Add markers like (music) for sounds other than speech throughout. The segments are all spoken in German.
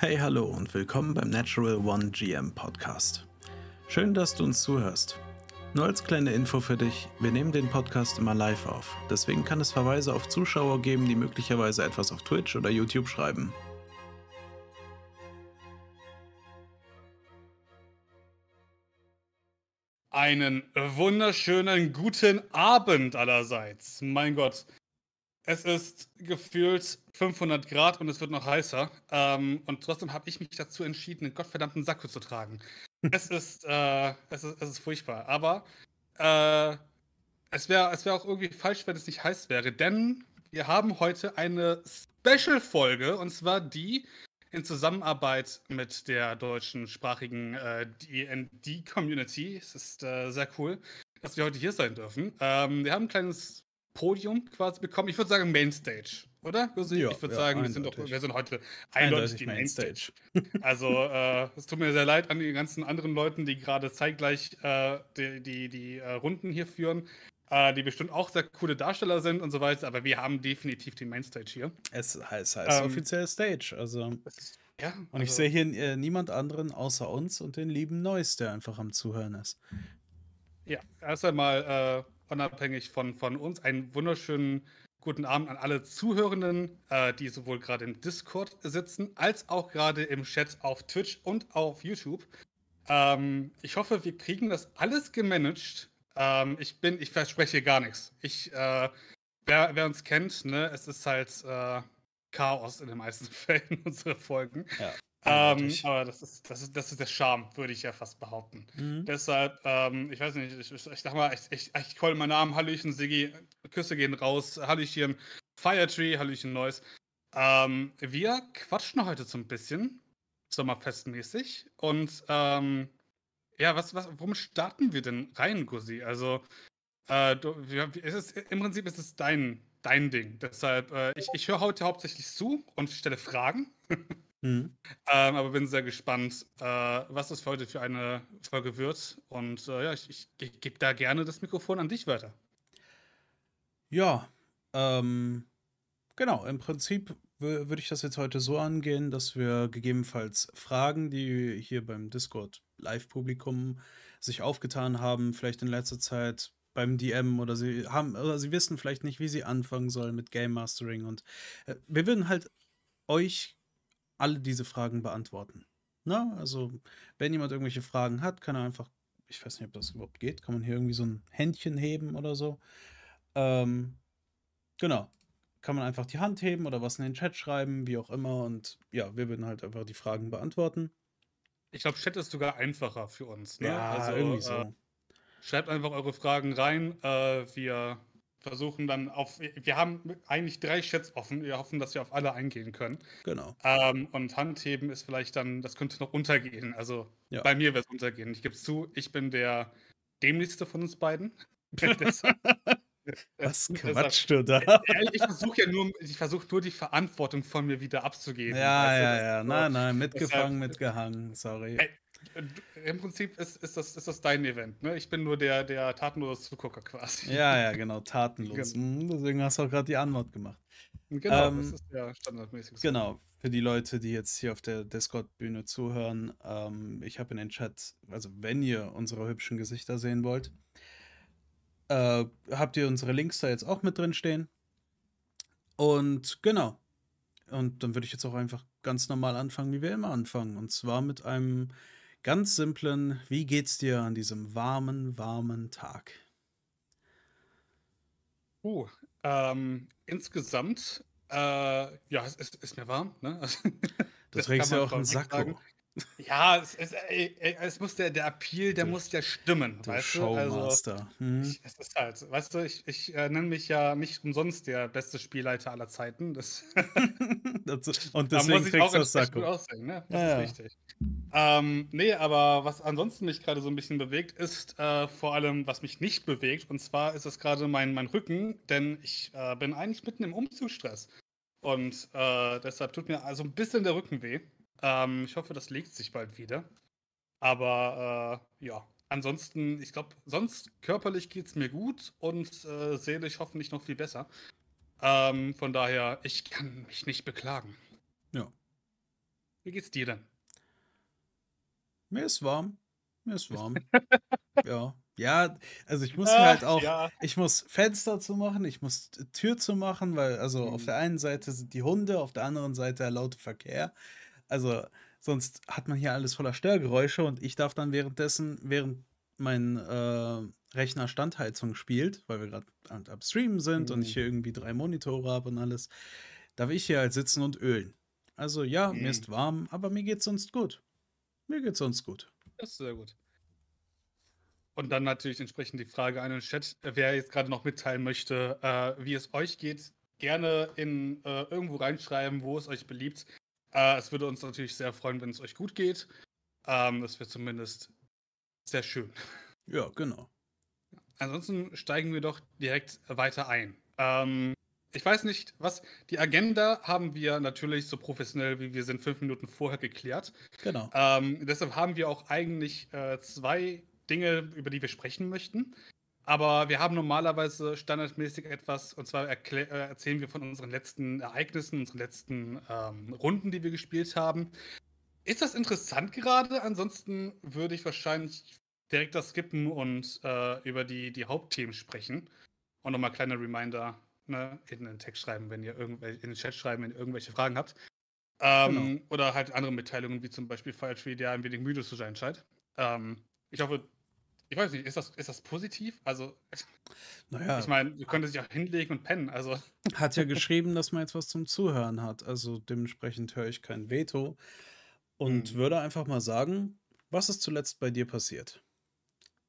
Hey, hallo und willkommen beim Natural One GM Podcast. Schön, dass du uns zuhörst. Nur als kleine Info für dich, wir nehmen den Podcast immer live auf. Deswegen kann es Verweise auf Zuschauer geben, die möglicherweise etwas auf Twitch oder YouTube schreiben. Einen wunderschönen guten Abend allerseits. Mein Gott, es ist gefühlt 500 Grad und es wird noch heißer. Ähm, und trotzdem habe ich mich dazu entschieden, einen gottverdammten Sakko zu tragen. (laughs) es, ist, äh, es, ist, es ist furchtbar. Aber äh, es wäre es wär auch irgendwie falsch, wenn es nicht heiß wäre. Denn wir haben heute eine Special-Folge. Und zwar die in Zusammenarbeit mit der deutschen sprachigen äh, DD-Community. Es ist äh, sehr cool, dass wir heute hier sein dürfen. Ähm, wir haben ein kleines Podium quasi bekommen. Ich würde sagen Mainstage, oder? Also ja, ich würde ja, sagen, wir sind, doch, wir sind heute eindeutig die Mainstage. (laughs) also äh, es tut mir sehr leid an die ganzen anderen Leuten, die gerade zeitgleich äh, die, die, die äh, Runden hier führen. Äh, die bestimmt auch sehr coole Darsteller sind und so weiter, aber wir haben definitiv die Mainstage hier. Es heißt, heißt ähm, offiziell Stage, also. ja, und ich also sehe hier äh, niemand anderen außer uns und den lieben Neues, der einfach am Zuhören ist. Ja, erst einmal äh, unabhängig von, von uns, einen wunderschönen guten Abend an alle Zuhörenden, äh, die sowohl gerade im Discord sitzen, als auch gerade im Chat auf Twitch und auf YouTube. Ähm, ich hoffe, wir kriegen das alles gemanagt. Ähm, ich bin, ich verspreche gar nichts. Ich, äh, wer, wer, uns kennt, ne, es ist halt äh, Chaos in den meisten (laughs) Fällen unserer Folgen. Ja. Ähm, aber das ist, das, ist, das ist der Charme, würde ich ja fast behaupten. Mhm. Deshalb, ähm, ich weiß nicht, ich, ich, ich sag mal, ich, ich, ich call meinen Namen, Hallöchen Siggi, Küsse gehen raus, Hallöchen Firetree, Hallöchen Neues. Ähm, wir quatschen heute so ein bisschen, sommerfestmäßig. Und ähm, ja, was, was, warum starten wir denn rein, Gussi? Also, äh, du, wir, ist, im Prinzip ist es dein, dein Ding. Deshalb, äh, ich, ich höre heute hauptsächlich zu und stelle Fragen. (laughs) Mhm. Ähm, aber bin sehr gespannt, äh, was das für heute für eine Folge wird. Und äh, ja, ich, ich, ich gebe da gerne das Mikrofon an dich weiter. Ja, ähm, genau. Im Prinzip würde ich das jetzt heute so angehen, dass wir gegebenenfalls Fragen, die hier beim Discord Live-Publikum sich aufgetan haben, vielleicht in letzter Zeit beim DM oder sie haben oder sie wissen vielleicht nicht, wie sie anfangen sollen mit Game Mastering und äh, wir würden halt euch alle diese Fragen beantworten. Na, also, wenn jemand irgendwelche Fragen hat, kann er einfach, ich weiß nicht, ob das überhaupt geht, kann man hier irgendwie so ein Händchen heben oder so. Ähm, genau. Kann man einfach die Hand heben oder was in den Chat schreiben, wie auch immer. Und ja, wir würden halt einfach die Fragen beantworten. Ich glaube, Chat ist sogar einfacher für uns. Ne? Ja, also, irgendwie so. Äh, schreibt einfach eure Fragen rein. Äh, wir versuchen dann auf. Wir haben eigentlich drei Chats offen. Wir hoffen, dass wir auf alle eingehen können. Genau. Ähm, und Handheben ist vielleicht dann, das könnte noch untergehen. Also ja. bei mir wird es untergehen. Ich gebe es zu, ich bin der dämlichste von uns beiden. (laughs) (laughs) Was quatscht du da? Ich versuche ja nur, ich versuche nur die Verantwortung von mir wieder abzugeben. Ja, du? ja, ja. So, nein, nein, mitgefangen, deshalb, mitgehangen, sorry. Im Prinzip ist, ist, das, ist das dein Event, ne? Ich bin nur der, der tatenlose Zugucker quasi. Ja, ja, genau, tatenlos. Genau. Deswegen hast du auch gerade die Antwort gemacht. Genau, ähm, das ist ja standardmäßig. So. Genau, für die Leute, die jetzt hier auf der Discord-Bühne zuhören, ähm, ich habe in den Chat, also wenn ihr unsere hübschen Gesichter sehen wollt, äh, habt ihr unsere Links da jetzt auch mit drin stehen. Und genau. Und dann würde ich jetzt auch einfach ganz normal anfangen, wie wir immer anfangen. Und zwar mit einem ganz simplen, wie geht's dir an diesem warmen, warmen Tag? Uh, ähm, insgesamt, äh, ja, es ist, ist, mir warm. Ne? (laughs) das, das trägst ja auch einen Sakko. Ja, es, es, es, muss der, der Appeal, der du, muss ja stimmen. Du weißt Showmaster. Du? Also, hm. ich, es ist halt, weißt du, ich, ich äh, nenne mich ja nicht umsonst der beste Spielleiter aller Zeiten. Das (laughs) (laughs) und deswegen da kriegst du das Sakko. Aussehen, ne? Das ja, ist richtig. Ähm, nee, aber was ansonsten mich gerade so ein bisschen bewegt, ist äh, vor allem, was mich nicht bewegt. Und zwar ist es gerade mein, mein Rücken, denn ich äh, bin eigentlich mitten im Umzugsstress. Und äh, deshalb tut mir also ein bisschen der Rücken weh. Ähm, ich hoffe, das legt sich bald wieder. Aber äh, ja, ansonsten, ich glaube, sonst körperlich geht es mir gut und äh, seelisch hoffentlich noch viel besser. Ähm, von daher, ich kann mich nicht beklagen. Ja. Wie geht's dir denn? Mir ist warm. Mir ist warm. (laughs) ja. Ja, also ich muss halt auch, ja. ich muss Fenster zu machen, ich muss Tür zu machen, weil also auf Mhm. der einen Seite sind die Hunde, auf der anderen Seite der laute Verkehr. Also sonst hat man hier alles voller Störgeräusche und ich darf dann währenddessen, während mein äh, Rechner Standheizung spielt, weil wir gerade am am Streamen sind und ich Mhm. hier irgendwie drei Monitore habe und alles, darf ich hier halt sitzen und ölen. Also ja, mir Mhm. ist warm, aber mir geht's sonst gut. Mir geht's sonst gut. Das ist sehr gut. Und dann natürlich entsprechend die Frage an den Chat, äh, wer jetzt gerade noch mitteilen möchte, äh, wie es euch geht, gerne in äh, irgendwo reinschreiben, wo es euch beliebt. Äh, es würde uns natürlich sehr freuen, wenn es euch gut geht. Ähm, das wäre zumindest sehr schön. Ja, genau. Ansonsten steigen wir doch direkt weiter ein. Ähm, ich weiß nicht, was die Agenda haben wir natürlich so professionell, wie wir sind, fünf Minuten vorher geklärt. Genau. Ähm, deshalb haben wir auch eigentlich äh, zwei Dinge, über die wir sprechen möchten. Aber wir haben normalerweise standardmäßig etwas, und zwar äh, erzählen wir von unseren letzten Ereignissen, unseren letzten ähm, Runden, die wir gespielt haben. Ist das interessant gerade? Ansonsten würde ich wahrscheinlich direkt das skippen und äh, über die, die Hauptthemen sprechen. Und nochmal kleine Reminder ne, in den Text schreiben, wenn ihr irgendwelche, in den Chat schreiben, wenn ihr irgendwelche Fragen habt. Ähm, Oder halt andere Mitteilungen, wie zum Beispiel Firetree, der ein wenig müde zu sein scheint. Ähm, ich hoffe, ich weiß nicht, ist das, ist das positiv? Also, (laughs) Naja, ich meine, du könntest dich auch hinlegen und pennen. Also, (laughs) hat ja (laughs) geschrieben, dass man jetzt was zum Zuhören hat. Also dementsprechend höre ich kein Veto. Und Mhm. würde einfach mal sagen, was ist zuletzt bei dir passiert?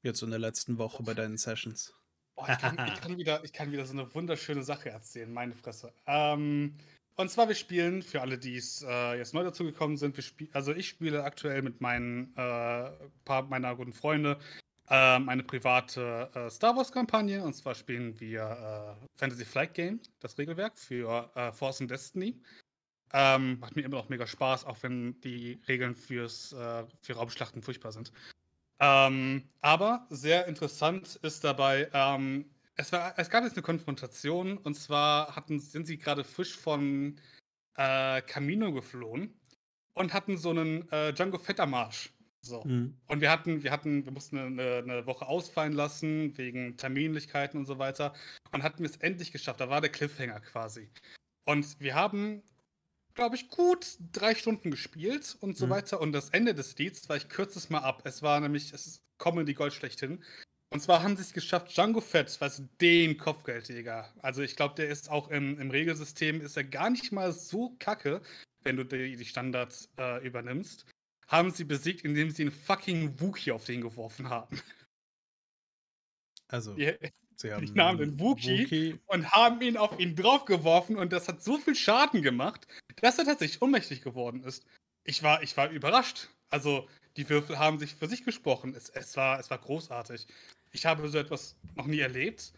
Jetzt in der letzten Woche bei deinen Sessions. Boah, ich, kann, ich, kann wieder, ich kann wieder so eine wunderschöne Sache erzählen, meine Fresse. Ähm, und zwar, wir spielen, für alle, die es äh, jetzt neu dazugekommen sind, wir spiel, also ich spiele aktuell mit meinen äh, paar meiner guten Freunde ähm, eine private äh, Star Wars-Kampagne. Und zwar spielen wir äh, Fantasy Flight Game, das Regelwerk für äh, Force and Destiny. Ähm, macht mir immer noch mega Spaß, auch wenn die Regeln fürs, äh, für Raumschlachten furchtbar sind. Ähm, aber sehr interessant ist dabei, ähm, es, war, es gab jetzt eine Konfrontation und zwar hatten, sind sie gerade frisch von äh, Camino geflohen und hatten so einen äh, Django Fettermarsch. So. Mhm. Und wir hatten, wir hatten, wir mussten eine, eine Woche ausfallen lassen wegen Terminlichkeiten und so weiter und hatten es endlich geschafft. Da war der Cliffhanger quasi. Und wir haben, glaube ich, gut drei Stunden gespielt und so Mhm. weiter. Und das Ende des Lieds war, ich kürze es mal ab. Es war nämlich, es ist Comedy Gold schlechthin. Und zwar haben sie es geschafft, Django Fett, weißt du, den Kopfgeldjäger. Also ich glaube, der ist auch im, im Regelsystem, ist er gar nicht mal so kacke, wenn du die, die Standards äh, übernimmst. Haben sie besiegt, indem sie einen fucking Wookie auf den geworfen haben. Also, Die, sie haben nahmen einen den Wookie und haben ihn auf ihn draufgeworfen und das hat so viel Schaden gemacht, dass er tatsächlich ohnmächtig geworden ist. Ich war, ich war überrascht. Also, die Würfel haben sich für sich gesprochen. Es, es, war, es war großartig. Ich habe so etwas noch nie erlebt.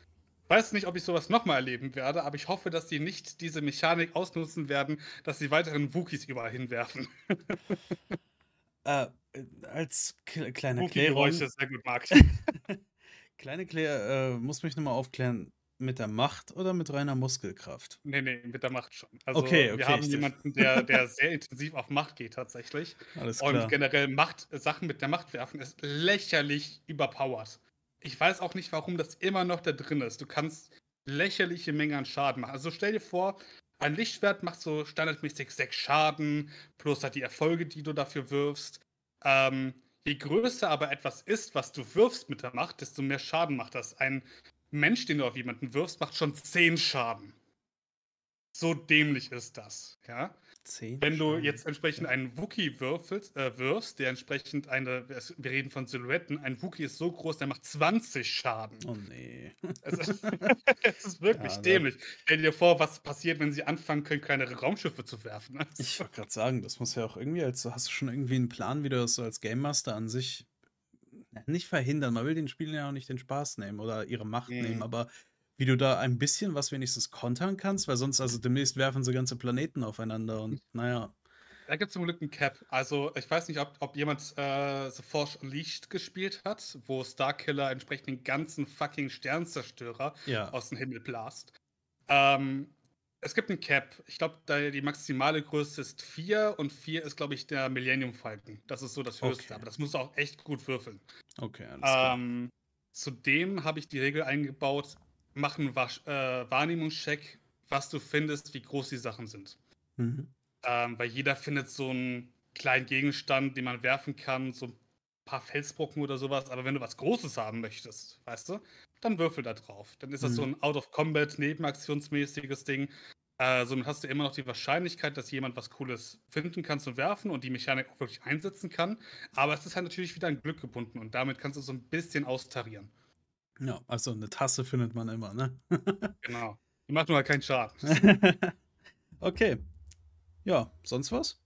Weiß nicht, ob ich sowas nochmal erleben werde, aber ich hoffe, dass sie nicht diese Mechanik ausnutzen werden, dass sie weiteren Wookies überall hinwerfen. (laughs) Äh, als kle- kleine Klärung, Wookie-Geräusche sehr gut mag. (laughs) kleine Klär, äh, muss mich nochmal aufklären, mit der Macht oder mit reiner Muskelkraft? Nee, nee, mit der Macht schon. Also, Okay, okay, wir haben jemanden, der, der sehr intensiv auf Macht geht, tatsächlich. Alles Und klar. generell Macht, Sachen mit der Macht werfen ist lächerlich überpowered. Ich weiß auch nicht, warum das immer noch da drin ist. Du kannst lächerliche Mengen an Schaden machen. Also stell dir vor, ein Lichtschwert macht so standardmäßig sechs Schaden, plus halt die Erfolge, die du dafür wirfst. Ähm, je größer aber etwas ist, was du wirfst mit der Macht, desto mehr Schaden macht das. Ein Mensch, den du auf jemanden wirfst, macht schon zehn Schaden. So dämlich ist das, ja. Zehn Wenn du Schaden. jetzt entsprechend einen Wookie würfelst, äh, wirfst, der entsprechend eine, wir reden von Silhouetten, ein Wookie ist so groß, der macht 20 Schaden. Oh nee. (laughs) Es, ist, (laughs) es ist wirklich Ja, ne? dämlich. Stell dir vor, was passiert, wenn sie anfangen können, kleinere Raumschiffe zu werfen. ne? (laughs) Ich wollte gerade sagen, das muss ja auch irgendwie, als hast du schon irgendwie einen Plan, wie du das so als Game Master an sich nicht verhindern. Man will den Spielern ja auch nicht den Spaß nehmen oder ihre Macht Mhm. nehmen, aber wie du da ein bisschen was wenigstens kontern kannst, weil sonst, also demnächst werfen sie ganze Planeten aufeinander und naja. Da gibt es zum Glück einen Cap. Also, ich weiß nicht, ob, ob jemand äh, The Force Unleashed gespielt hat, wo Starkiller entsprechend den ganzen fucking Sternzerstörer Ja. aus dem Himmel blast. Ähm, Es gibt ein Cap. Ich glaube, die maximale Größe ist 4 und 4 ist, glaube ich, der Millennium Falcon. Das ist so das höchste, Okay. aber das musst du auch echt gut würfeln. Okay, alles klar. Ähm, zudem habe ich die Regel eingebaut, mach einen Wasch, äh, Wahrnehmungscheck, was du findest, wie groß die Sachen sind. Mhm. Ähm, weil jeder findet so einen kleinen Gegenstand, den man werfen kann, so ein paar Felsbrocken oder sowas. Aber wenn du was Großes haben möchtest, weißt du, dann würfel da drauf. Dann ist das so Mhm. ein Out-of-Combat, nebenaktionsmäßiges Ding. Äh, somit hast du immer noch die Wahrscheinlichkeit, dass jemand was Cooles finden kann zum Werfen und die Mechanik auch wirklich einsetzen kann. Aber es ist halt natürlich wieder an Glück gebunden und damit kannst du so ein bisschen austarieren. Ja, also eine Tasse findet man immer, ne? (laughs) Genau. Die macht nur halt keinen Schaden. (laughs) okay. Ja, sonst was?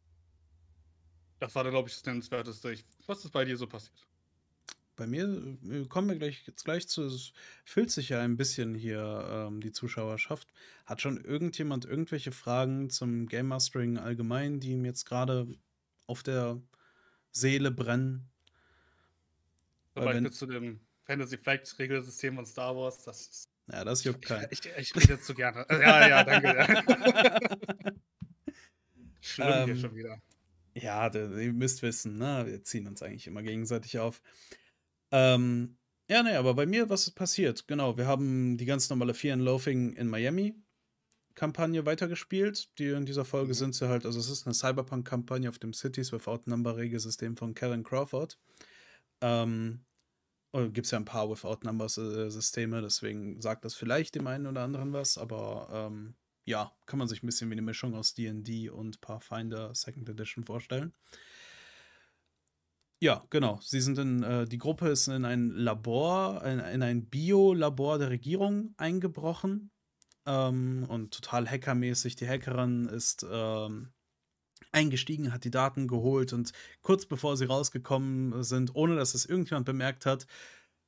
Das war, glaube ich, das Nennenswerteste. Ich, was ist bei dir so passiert? Bei mir äh, kommen wir gleich, jetzt gleich zu. Es füllt sich ja ein bisschen hier ähm, die Zuschauerschaft. Hat schon irgendjemand irgendwelche Fragen zum Game Mastering allgemein, die ihm jetzt gerade auf der Seele brennen? Zum Weil Beispiel zu dem Fantasy Flight Regelsystem von Star Wars. Das ist, Ja, das ich, juckt keinen. ich, ich rede zu gerne. Ja, ja, danke. (laughs) Schlimm hier Ähm, schon wieder. Ja, ihr müsst wissen, ne? Wir ziehen uns eigentlich immer gegenseitig auf. Ähm, ja, ne, aber bei mir, was ist passiert? Genau, wir haben die ganz normale Fear and Loafing in Miami Kampagne weitergespielt. Die in dieser Folge Mhm. sind sie halt, also es ist eine Cyberpunk-Kampagne auf dem Cities Without Number Regelsystem von Kevin Crawford. Ähm, Gibt es ja ein paar Without Numbers äh, Systeme, deswegen sagt das vielleicht dem einen oder anderen was, aber ähm, ja, kann man sich ein bisschen wie eine Mischung aus DD und Pathfinder Second Edition vorstellen. Ja, genau. Sie sind in, äh, die Gruppe ist in ein Labor, in, in ein Biolabor der Regierung eingebrochen. Ähm, und total hackermäßig. Die Hackerin ist ähm, eingestiegen, hat die Daten geholt und kurz bevor sie rausgekommen sind, ohne dass es irgendjemand bemerkt hat,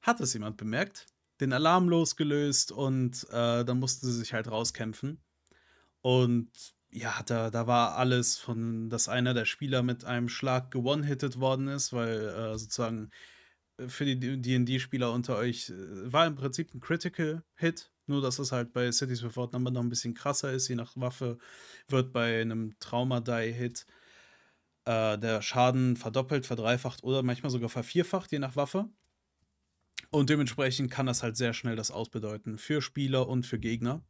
hat es jemand bemerkt, den Alarm losgelöst und äh, dann mussten sie sich halt rauskämpfen. Und ja, da, da war alles von, dass einer der Spieler mit einem Schlag gewone-hitted worden ist, weil äh, sozusagen äh, für die DD-Spieler unter euch äh, war im Prinzip ein Critical Hit, nur dass es halt bei Cities Without Number noch ein bisschen krasser ist. Je nach Waffe wird bei einem Trauma-Die-Hit äh, der Schaden verdoppelt, verdreifacht oder manchmal sogar vervierfacht, je nach Waffe. Und dementsprechend kann das halt sehr schnell das ausbedeuten für Spieler und für Gegner.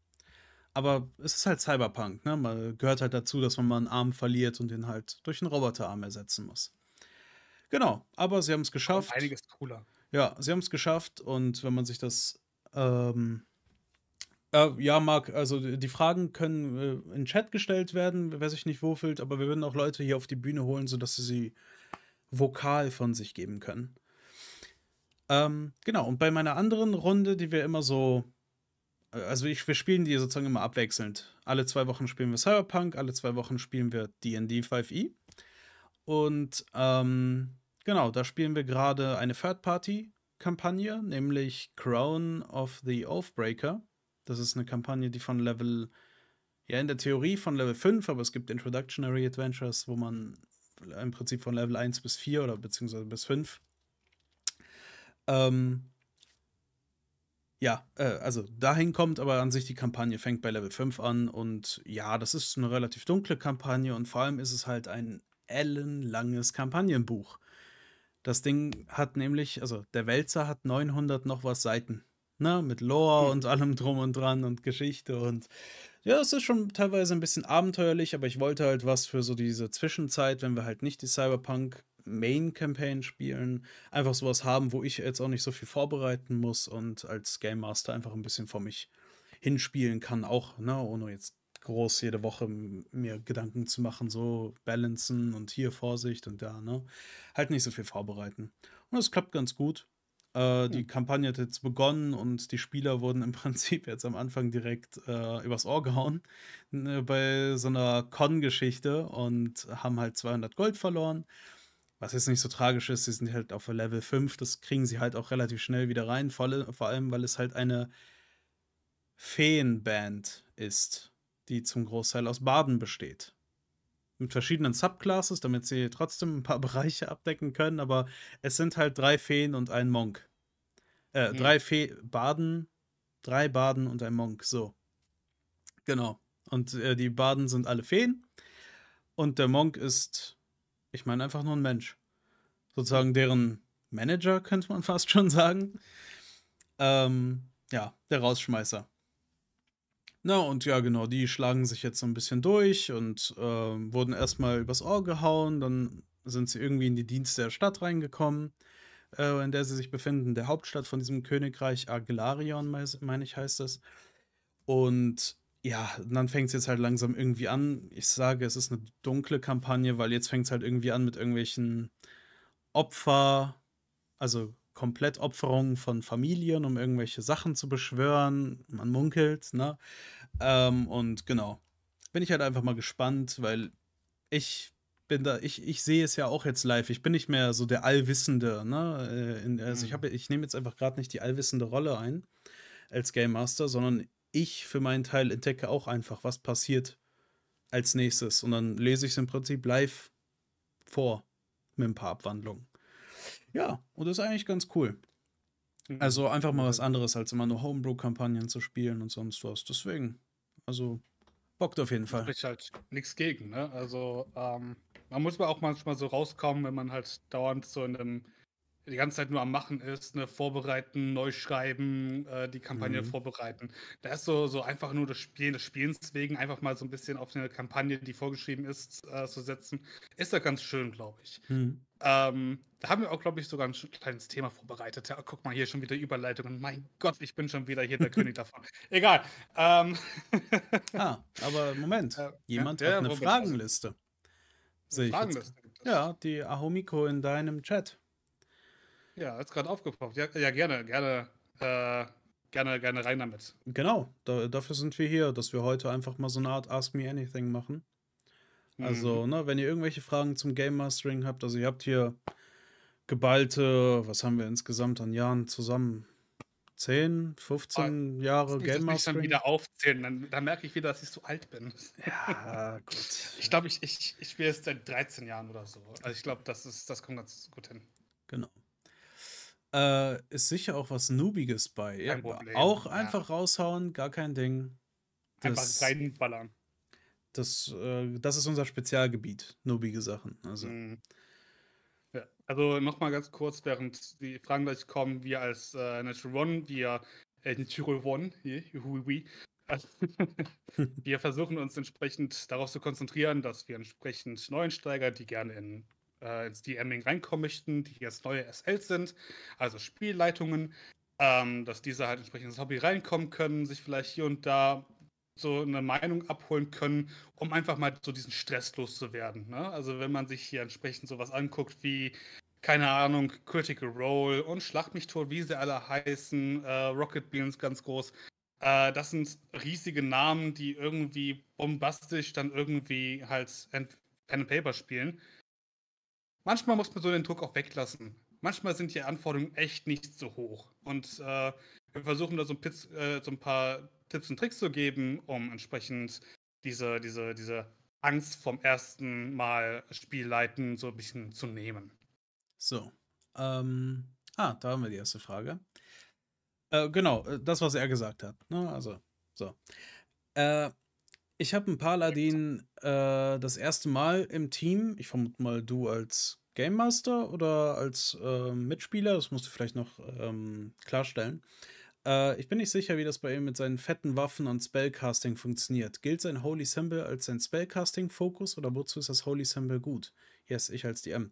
Aber es ist halt Cyberpunk, ne? Man gehört halt dazu, dass man mal einen Arm verliert und den halt durch einen Roboterarm ersetzen muss. Genau, aber sie haben es geschafft. Einiges cooler. Ja, sie haben es geschafft und wenn man sich das. Ähm, äh, ja, Marc, also die Fragen können äh, in den Chat gestellt werden, wer sich nicht wohlfühlt, aber wir würden auch Leute hier auf die Bühne holen, sodass sie sie vokal von sich geben können. Ähm, genau, und bei meiner anderen Runde, die wir immer so. Also ich, wir spielen die sozusagen immer abwechselnd. Alle zwei Wochen spielen wir Cyberpunk, alle zwei Wochen spielen wir DD 5e. Und ähm, genau, da spielen wir gerade eine Third-Party-Kampagne, nämlich Crown of the Oathbreaker. Das ist eine Kampagne, die von Level, ja, in der Theorie von Level 5, aber es gibt Introductionary Adventures, wo man im Prinzip von Level 1 bis 4 oder beziehungsweise bis 5. Ähm, ja, äh, also dahin kommt aber an sich die Kampagne fängt bei Level 5 an und ja, das ist eine relativ dunkle Kampagne und vor allem ist es halt ein ellenlanges Kampagnenbuch. Das Ding hat nämlich, also der Wälzer hat 900 noch was Seiten, ne, mit Lore Hm. und allem drum und dran und Geschichte und ja, es ist schon teilweise ein bisschen abenteuerlich, aber ich wollte halt was für so diese Zwischenzeit, wenn wir halt nicht die Cyberpunk Main Campaign spielen, einfach sowas haben, wo ich jetzt auch nicht so viel vorbereiten muss und als Game Master einfach ein bisschen vor mich hinspielen kann, auch, ne, ohne jetzt groß jede Woche mir Gedanken zu machen, so balancen und hier Vorsicht und da, ne? Halt nicht so viel vorbereiten. Und es klappt ganz gut. Äh, die Hm. Kampagne hat jetzt begonnen und die Spieler wurden im (laughs) Prinzip jetzt am Anfang direkt äh, übers Ohr gehauen ne, bei so einer Con-Geschichte und haben halt 200 Gold verloren. Was jetzt nicht so tragisch ist, sie sind halt auf Level 5, das kriegen sie halt auch relativ schnell wieder rein, vor, alle- vor allem, weil es halt eine Feenband ist, die zum Großteil aus Baden besteht. Mit verschiedenen Subclasses, damit sie trotzdem ein paar (laughs) Bereiche abdecken können, aber es sind halt drei Feen und ein Monk. Äh, Hm. drei Fee Baden, drei Baden und ein Monk, so. Genau. Und äh, die Baden sind alle Feen. Und der Monk ist, ich meine, einfach nur ein Mensch. Sozusagen deren Manager, (laughs) könnte man fast schon sagen. Ähm, ja, der Rausschmeißer. Na, und ja, genau, die schlagen sich jetzt so ein bisschen durch und äh, wurden erstmal übers Ohr gehauen, dann sind sie irgendwie in die Dienste der Stadt reingekommen, äh, in der sie sich befinden, der Hauptstadt von diesem Königreich, Aglarion, meine ich, heißt es. Und ja, dann fängt es jetzt halt langsam irgendwie an. Ich sage, es ist eine dunkle Kampagne, weil jetzt fängt es halt irgendwie an mit irgendwelchen Opfer, also Komplettopferungen von Familien, um irgendwelche Sachen zu beschwören. Man munkelt, ne? Ähm, und genau. Bin ich halt einfach mal gespannt, weil ich bin da, ich, ich sehe es ja auch jetzt live. Ich bin nicht mehr so der Allwissende, ne? Äh, also ich mhm. habe, ich nehme jetzt einfach gerade nicht die allwissende Rolle ein als Game Master, sondern ich für meinen Teil entdecke auch einfach, was passiert als nächstes. Und dann lese ich es im Prinzip live vor mit ein paar Abwandlungen. Ja, und das ist eigentlich ganz cool. Mhm. Also einfach mal was anderes, als immer nur Homebrew-Kampagnen zu spielen und sonst was. Deswegen, also bockt auf jeden Fall. Spricht halt nichts gegen, ne? Also, ähm, man muss aber auch manchmal so rauskommen, wenn man halt dauernd so in einem die ganze Zeit nur am Machen ist, ne, vorbereiten, neu schreiben, äh, die Kampagne mhm. vorbereiten. Da ist so, so einfach nur das Spielen des Spielens wegen einfach mal so ein bisschen auf eine Kampagne, die vorgeschrieben ist, äh, zu setzen. Ist da ganz schön, glaube ich. Mhm. Ähm, da haben wir auch, glaube ich, sogar ein kleines Thema vorbereitet. Ja, guck mal, hier schon wieder Überleitungen. Mein Gott, ich bin schon wieder hier der (laughs) König davon. Egal. Ähm. ah, aber (laughs) Moment. Äh, Jemand ja, hat eine Fragenliste. Sehe ich Fragenliste Ja, die Ahomiko in deinem Chat. Ja, ist gerade aufgepoppt. Ja, ja, gerne, gerne, äh, gerne, gerne rein damit. Genau, da, dafür sind wir hier, dass wir heute einfach mal so eine Art Ask Me Anything machen. Also, mhm. ne, wenn ihr irgendwelche Fragen zum Game Mastering habt, also ihr habt hier geballte, was haben wir insgesamt an Jahren zusammen? 10, 15 oh, Jahre Game Mastering. dann wieder aufzählen, dann, dann, merke ich wieder, dass ich so alt bin. Ja, gut. (laughs) ich glaube, ich, ich, ich spiele jetzt seit 13 Jahren oder so. Also ich glaube, das, das kommt ganz gut hin. Genau. Äh, ist sicher auch was Noobiges bei. Ja, auch ja. einfach raushauen, gar kein Ding. Das, einfach reinballern. Das, äh, das ist unser Spezialgebiet, noobige Sachen. Also. Mhm. Ja, also nochmal ganz kurz, während die Fragen gleich kommen, wir als äh, Natural One, wir äh, Natural One, hier, (laughs) wir versuchen uns entsprechend darauf zu konzentrieren, dass wir entsprechend Neuensteiger, die gerne in äh, ins DMing reinkommen möchten, die jetzt neue SLs sind, also Spielleitungen, ähm, dass diese halt entsprechend ins Hobby reinkommen können, sich vielleicht hier und da so eine Meinung abholen können, um einfach mal so diesen Stress loszuwerden. Ne? Also wenn man sich hier entsprechend sowas anguckt wie, keine Ahnung, Critical Role und Schlacht mich tot, wie sie alle heißen, äh, Rocket Beans ganz groß. Äh, das sind riesige Namen, die irgendwie bombastisch dann irgendwie halt Pen and Paper spielen manchmal muss man so den Druck auch weglassen. Manchmal sind die Anforderungen echt nicht so hoch. Und äh, wir versuchen da so ein, Piz, äh, so ein, paar Tipps und Tricks zu geben, um entsprechend diese, diese, diese Angst vom ersten Mal Spielleiten so ein bisschen zu nehmen. So. Ähm, ah, da haben wir die erste Frage. Äh, genau, äh, das, was er gesagt hat. Ne? Also, so. Äh, ich habe ein Paladin äh, das erste Mal im Team. Ich vermute mal, du als Game Master oder als äh, Mitspieler. Das musst du vielleicht noch ähm, klarstellen. Äh, ich bin nicht sicher, wie das bei ihm mit seinen fetten Waffen und Spellcasting funktioniert. Gilt sein Holy Symbol als sein Spellcasting-Fokus oder wozu ist das Holy Symbol gut? Yes, ich als DM.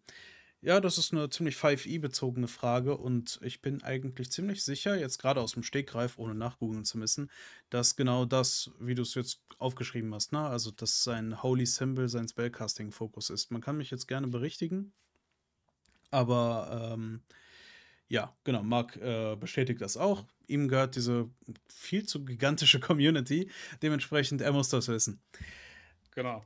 Ja, das ist eine ziemlich 5e-bezogene Frage und ich bin eigentlich ziemlich sicher, jetzt gerade aus dem Stegreif, ohne nachgoogeln zu müssen, dass genau das, wie du es jetzt aufgeschrieben hast, ne? also dass sein Holy Symbol sein Spellcasting-Fokus ist. Man kann mich jetzt gerne berichtigen, aber ähm, ja, genau, Marc äh, bestätigt das auch. Ihm gehört diese viel zu gigantische Community, dementsprechend, er muss das wissen. Genau.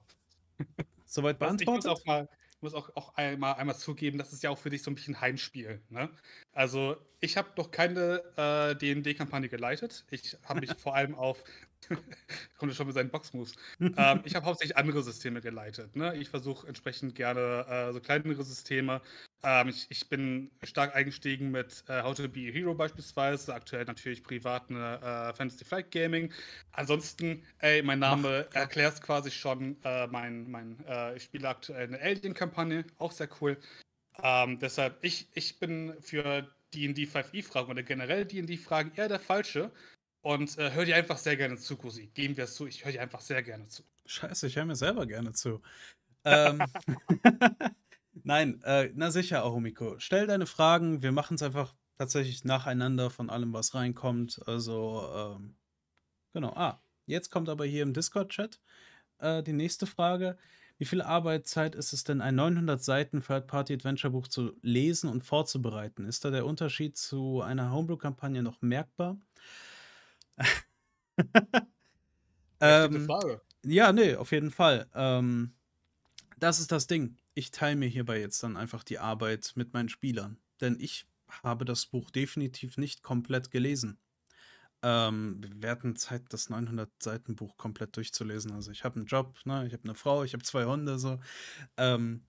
Soweit beantwortet? Ich muss auch mal, muss auch, auch einmal, einmal zugeben, das ist ja auch für dich so ein bisschen Heimspiel. Ne? Also ich habe noch keine äh, DND-Kampagne geleitet. Ich habe mich (laughs) vor allem auf (laughs) Kommt schon mit seinen Boxmoves. ähm, ich habe hauptsächlich andere Systeme geleitet. Ne? Ich versuche entsprechend gerne äh, so kleinere Systeme. Ähm, ich, ich, bin stark eingestiegen mit äh, How to Be a Hero beispielsweise. Aktuell natürlich privat eine äh, Fantasy Flight Gaming. Ansonsten, ey, mein Name erklärt es quasi schon. Äh, mein, mein, äh, ich spiele aktuell eine Alien-Kampagne, auch sehr cool. Ähm, deshalb, ich, ich bin für D&D 5e-Fragen oder generell D&D-Fragen eher der Falsche. Und äh, hör dir einfach sehr gerne zu, Cosi. Geben wir es zu, ich höre dir einfach sehr gerne zu. Scheiße, ich höre mir selber gerne zu. (laughs) ähm, (laughs) Nein, äh, na sicher, Ahumiko. Stell deine Fragen, wir machen es einfach tatsächlich nacheinander von allem, was reinkommt. Also, ähm, genau. Ah, jetzt kommt aber hier im Discord-Chat äh, die nächste Frage. Wie viel Arbeitszeit ist es denn, ein 900 Seiten Third-Party-Adventure-Buch zu lesen und vorzubereiten? Ist da der Unterschied zu einer Homebrew-Kampagne noch merkbar? Ähm, Frage. Ja, nee, auf jeden Fall. Ähm, das ist das Ding. Ich teile mir hierbei jetzt dann einfach die Arbeit mit meinen Spielern. Denn ich habe das Buch definitiv nicht komplett gelesen. Ähm, wir hatten Zeit, das 900-Seiten-Buch komplett durchzulesen. Also ich habe einen Job, ne? ich habe eine Frau, ich habe zwei Hunde. So. Ähm,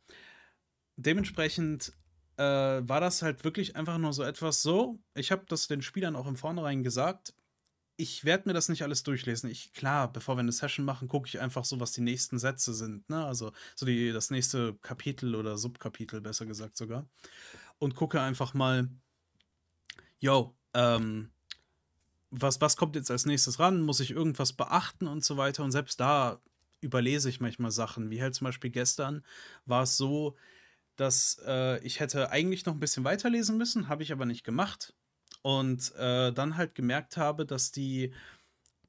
dementsprechend äh, war das halt wirklich einfach nur so etwas so. Ich habe das den Spielern auch im Vornherein gesagt ich werde mir das nicht alles durchlesen. Ich, klar, bevor wir eine Session machen, gucke ich einfach so, was die nächsten Sätze sind. Ne? Also so die, das nächste Kapitel oder Subkapitel, besser gesagt sogar. Und gucke einfach mal, yo, ähm, was, was kommt jetzt als nächstes ran? Muss ich irgendwas beachten und so weiter? Und selbst da überlese ich manchmal Sachen. Wie halt zum Beispiel gestern war es so, dass äh, ich hätte eigentlich noch ein bisschen weiterlesen müssen, habe ich aber nicht gemacht und äh, dann halt gemerkt habe, dass die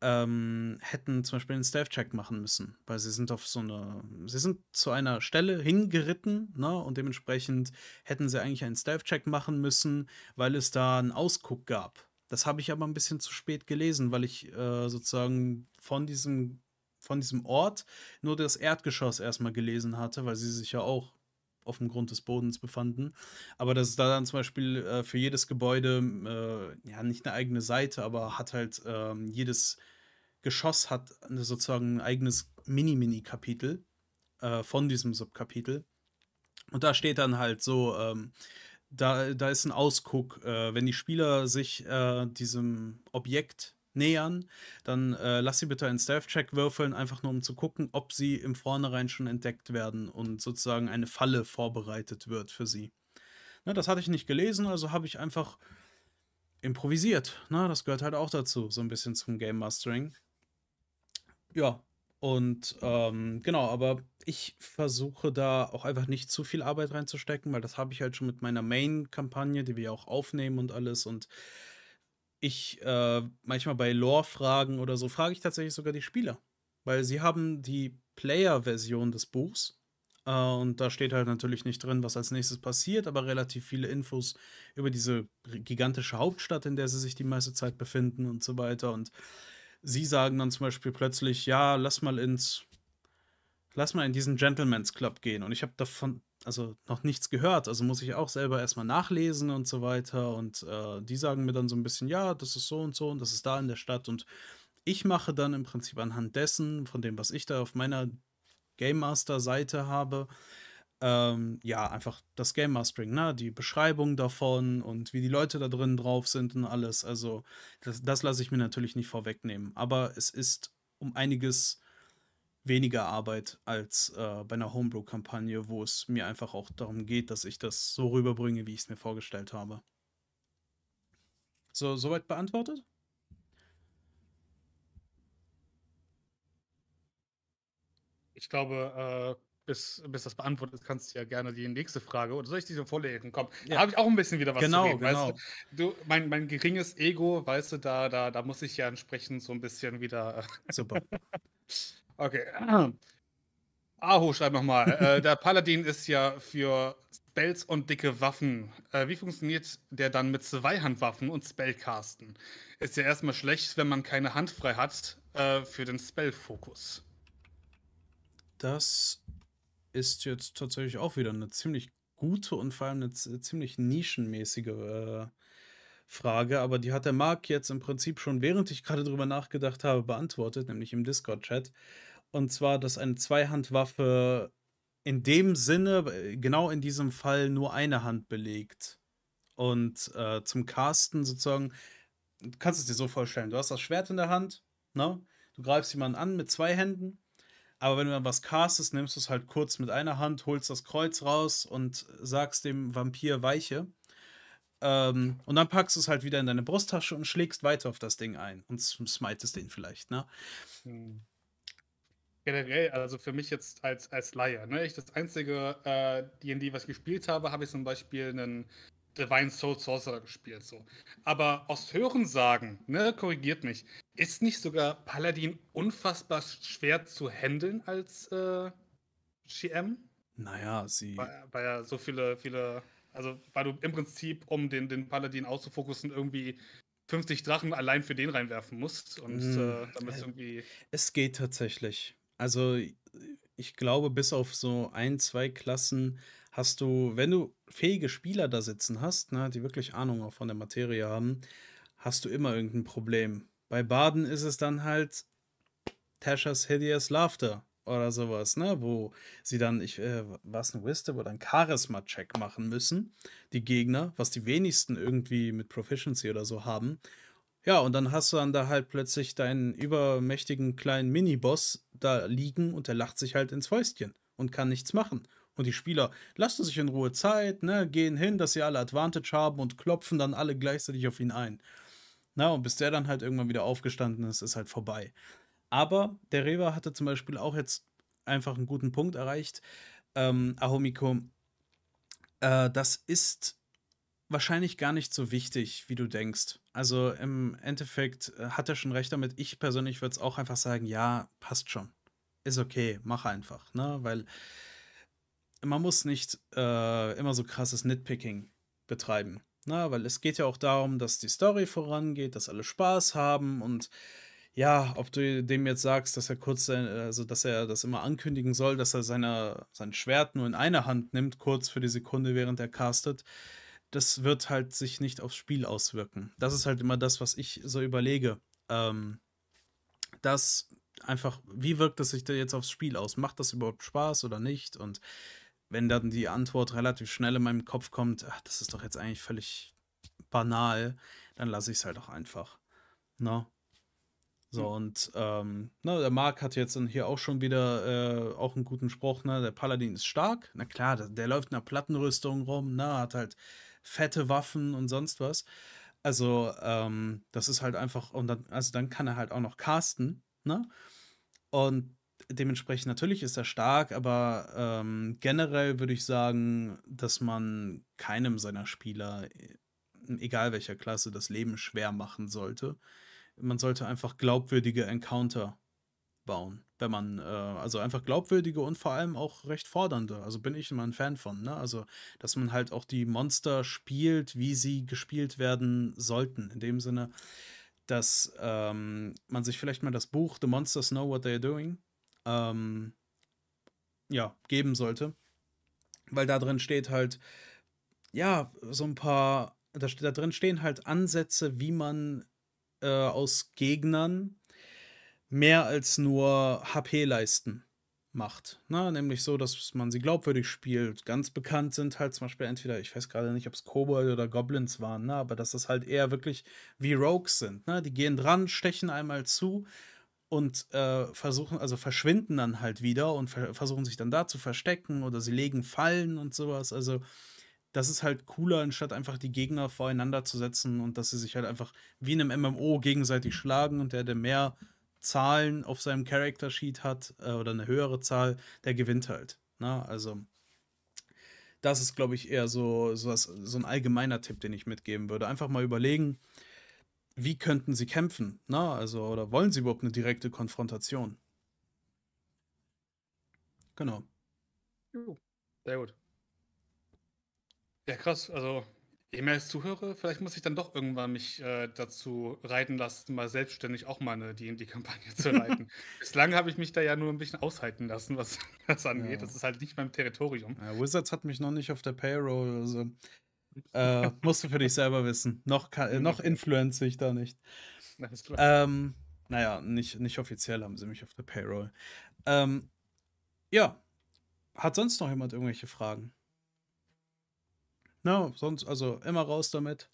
ähm, hätten zum Beispiel einen Stealth-Check machen müssen, weil sie sind auf so eine, sie sind zu einer Stelle hingeritten, ne, und dementsprechend hätten sie eigentlich einen Stealth-Check machen müssen, weil es da einen Ausguck gab. Das habe ich aber ein bisschen zu spät gelesen, weil ich äh, sozusagen von diesem, von diesem Ort nur das Erdgeschoss erstmal gelesen hatte, weil sie sich ja auch auf dem Grund des Bodens befanden. Aber dass es da dann zum Beispiel äh, für jedes Gebäude, äh, ja, nicht eine eigene Seite, aber hat halt äh, jedes Geschoss hat sozusagen ein eigenes Mini-Mini-Kapitel äh, von diesem Subkapitel. Und da steht dann halt so, ähm, da, da ist ein Ausguck, äh, wenn die Spieler sich äh, diesem Objekt nähern, dann äh, lass sie bitte einen Stealth-Check würfeln, einfach nur um zu gucken, ob sie im Vornherein schon entdeckt werden und sozusagen eine Falle vorbereitet wird für sie. Ne, das hatte ich nicht gelesen, also habe ich einfach improvisiert. Ne, das gehört halt auch dazu, so ein bisschen zum Game Mastering. Ja, und ähm, genau, aber ich versuche da auch einfach nicht zu viel Arbeit reinzustecken, weil das habe ich halt schon mit meiner Main-Kampagne, die wir auch aufnehmen und alles und ich äh, manchmal bei Lore-Fragen oder so frage ich tatsächlich sogar die Spieler. Weil sie haben die Player-Version des Buchs. Äh, und da steht halt natürlich nicht drin, was als nächstes passiert, aber relativ viele Infos über diese gigantische Hauptstadt, in der sie sich die meiste Zeit befinden und so weiter. Und sie sagen dann zum Beispiel plötzlich, ja, lass mal ins, lass mal in diesen Gentleman's Club gehen. Und ich habe davon also noch nichts gehört. Also muss ich auch selber erstmal nachlesen und so weiter. Und äh, die sagen mir dann so ein bisschen, ja, das ist so und so und das ist da in der Stadt. Und ich mache dann im Prinzip anhand dessen, von dem, was ich da auf meiner Game Master-Seite habe, ähm, ja, einfach das Game Mastering, ne? Die Beschreibung davon und wie die Leute da drin drauf sind und alles. Also, das, das lasse ich mir natürlich nicht vorwegnehmen. Aber es ist um einiges weniger Arbeit als äh, bei einer Homebrew-Kampagne, wo es mir einfach auch darum geht, dass ich das so rüberbringe, wie ich es mir vorgestellt habe. So, soweit beantwortet? Ich glaube, äh, bis, bis das beantwortet ist, kannst du ja gerne die nächste Frage, oder soll ich diese vorlesen? Komm, ja. da habe ich auch ein bisschen wieder was genau, zu reden, genau. weißt du? du mein, mein geringes Ego, weißt du, da, da, da muss ich ja entsprechend so ein bisschen wieder. Super. (laughs) Okay. Aho, schreib nochmal. äh, der Paladin ist ja für Spells und dicke Waffen. Äh, wie funktioniert der dann mit Zweihandwaffen und Spellcasten? Ist ja erstmal schlecht, wenn man keine Hand frei hat äh, für den Spellfokus. Das ist jetzt tatsächlich auch wieder eine ziemlich gute und vor allem eine ziemlich nischenmäßige äh, Frage, aber die hat der Marc jetzt im Prinzip schon, während ich gerade drüber nachgedacht habe, beantwortet, nämlich im Discord-Chat. Und zwar, dass eine Zweihandwaffe in dem Sinne, äh, genau in diesem Fall, nur eine Hand belegt. Und äh, zum Casten sozusagen, du kannst es dir so vorstellen, du hast das Schwert in der Hand, ne? Du greifst jemanden an mit zwei Händen, aber wenn du dann was castest, nimmst du es halt kurz mit einer Hand, holst das Kreuz raus und sagst dem Vampir Weiche. Ähm, und dann packst du es halt wieder in deine Brusttasche und schlägst weiter auf das Ding ein und smitest den vielleicht, ne? Hm. Generell, also für mich jetzt als, als Laie, ne? Ich das einzige äh, D&D, was ich gespielt habe, habe ich zum Beispiel einen Divine Soul Sorcerer gespielt, so. Aber aus Hörensagen, ne, korrigiert mich, ist nicht sogar Paladin unfassbar schwer zu handeln als äh, GM? Naja, sie. Weil, weil ja so viele, viele also, weil du im Prinzip, um den, den Paladin auszufokussen, irgendwie 50 Drachen allein für den reinwerfen musst. Und mm, äh, damit äh, irgendwie. Es geht tatsächlich. Also, ich glaube, bis auf so ein, zwei Klassen hast du, wenn du fähige Spieler da sitzen hast, ne, die wirklich Ahnung auch von der Materie haben, hast du immer irgendein Problem. Bei Baden ist es dann halt Tasha's Hideous Laughter oder sowas, ne? Wo sie dann, ich, äh, was ein Wisdom oder ein Charisma-Check machen müssen, die Gegner, was die wenigsten irgendwie mit Proficiency oder so haben. Ja, und dann hast du dann da halt plötzlich deinen übermächtigen kleinen Miniboss da liegen und der lacht sich halt ins Fäustchen und kann nichts machen. Und die Spieler lassen sich in Ruhe Zeit, ne, gehen hin, dass sie alle Advantage haben und klopfen dann alle gleichzeitig auf ihn ein. Na, und bis der dann halt irgendwann wieder aufgestanden ist, ist halt vorbei. Aber der Rewa hatte zum Beispiel auch jetzt einfach einen guten Punkt erreicht. Ähm, Ahomiko, äh, das ist wahrscheinlich gar nicht so wichtig, wie du denkst. Also im Endeffekt äh, hat er schon recht damit. Ich persönlich würde es auch einfach sagen, ja, passt schon. Ist okay, mach einfach, ne? Weil man muss nicht äh, immer so krasses Nitpicking betreiben. Ne? Weil es geht ja auch darum, dass die Story vorangeht, dass alle Spaß haben und ja, ob du dem jetzt sagst, dass er kurz, also dass er das immer ankündigen soll, dass er seine, sein Schwert nur in einer Hand nimmt, kurz für die Sekunde, während er castet, das wird halt sich nicht aufs Spiel auswirken. Das ist halt immer das, was ich so überlege. Ähm, das einfach, wie wirkt es sich da jetzt aufs Spiel aus? Macht das überhaupt Spaß oder nicht? Und wenn dann die Antwort relativ schnell in meinem Kopf kommt, ach, das ist doch jetzt eigentlich völlig banal, dann lasse ich es halt auch einfach. No? So, mhm. und ähm, ne, der Marc hat jetzt hier auch schon wieder äh, auch einen guten Spruch, ne? Der Paladin ist stark. Na klar, der, der läuft in einer Plattenrüstung rum, ne? Hat halt fette Waffen und sonst was. Also, ähm, das ist halt einfach, und dann, also dann kann er halt auch noch casten, ne? Und dementsprechend natürlich ist er stark, aber ähm, generell würde ich sagen, dass man keinem seiner Spieler, egal welcher Klasse, das Leben schwer machen sollte man sollte einfach glaubwürdige Encounter bauen. Wenn man, äh, also einfach glaubwürdige und vor allem auch recht fordernde. Also bin ich immer ein Fan von, ne? Also, dass man halt auch die Monster spielt, wie sie gespielt werden sollten. In dem Sinne, dass ähm, man sich vielleicht mal das Buch The Monsters Know What They're Doing ähm, ja, geben sollte. Weil da drin steht halt, ja, so ein paar, da, da drin stehen halt Ansätze, wie man äh, aus Gegnern mehr als nur HP-Leisten macht. Ne? Nämlich so, dass man sie glaubwürdig spielt. Ganz bekannt sind halt zum Beispiel entweder, ich weiß gerade nicht, ob es Kobold oder Goblins waren, ne? aber dass das halt eher wirklich wie Rogues sind. Ne? Die gehen dran, stechen einmal zu und äh, versuchen, also verschwinden dann halt wieder und ver versuchen sich dann da zu verstecken oder sie legen Fallen und sowas. Also das ist halt cooler, anstatt einfach die Gegner voreinander zu setzen und dass sie sich halt einfach wie in einem MMO gegenseitig schlagen und der, der mehr Zahlen auf seinem Character Sheet hat äh, oder eine höhere Zahl, der gewinnt halt. Na, ne? also das ist, glaube ich, eher so, so, was, so ein allgemeiner Tipp, den ich mitgeben würde. Einfach mal überlegen, wie könnten sie kämpfen? Na, ne? also, oder wollen sie überhaupt eine direkte Konfrontation? Genau. Sehr gut. Ja, krass. Also, je mehr ich zuhöre, vielleicht muss ich dann doch irgendwann mich äh, dazu reiten lassen, mal selbstständig auch mal eine D&D-Kampagne zu (laughs) leiten. Bislang habe ich mich da ja nur ein bisschen aushalten lassen, was (laughs) das angeht. Ja. Das ist halt nicht mein Territorium. Ja, Wizards hat mich noch nicht auf der Payroll. Also Äh, musst du für dich selber wissen. Noch, kann, äh, (laughs) noch influenze ich da nicht. Ähm, naja, nicht, nicht offiziell haben sie mich auf der Payroll. Ähm, ja. Hat sonst noch jemand irgendwelche Fragen? Na, no, sonst, also immer raus damit.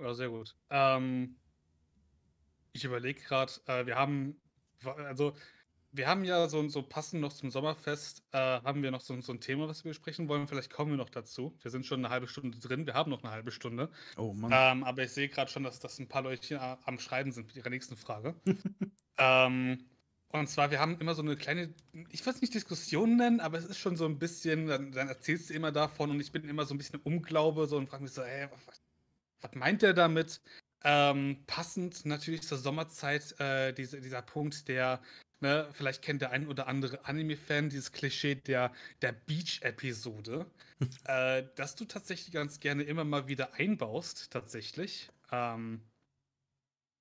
Ja, sehr gut. Ähm, ich überlege gerade, äh, wir haben, also wir haben ja so, so passend noch zum Sommerfest, äh, haben wir noch so, so ein Thema, was wir besprechen wollen. Vielleicht kommen wir noch dazu. Wir sind schon eine halbe Stunde drin. Wir haben noch eine halbe Stunde. Oh Mann. Ähm, aber ich sehe gerade schon, dass, dass ein paar Leute am Schreiben sind mit ihrer nächsten Frage. (laughs) ähm, und zwar, wir haben immer so eine kleine, ich würde es nicht Diskussion nennen, aber es ist schon so ein bisschen, dann, dann, erzählst du immer davon und ich bin immer so ein bisschen im Unglaube so und frage mich so, ey, was, was meint der damit? Ähm, passend natürlich zur Sommerzeit äh, diese, dieser Punkt, der, ne, vielleicht kennt der ein oder andere Anime-Fan dieses Klischee der, der Beach-Episode, (laughs) äh, dass du tatsächlich ganz gerne immer mal wieder einbaust, tatsächlich. Ähm,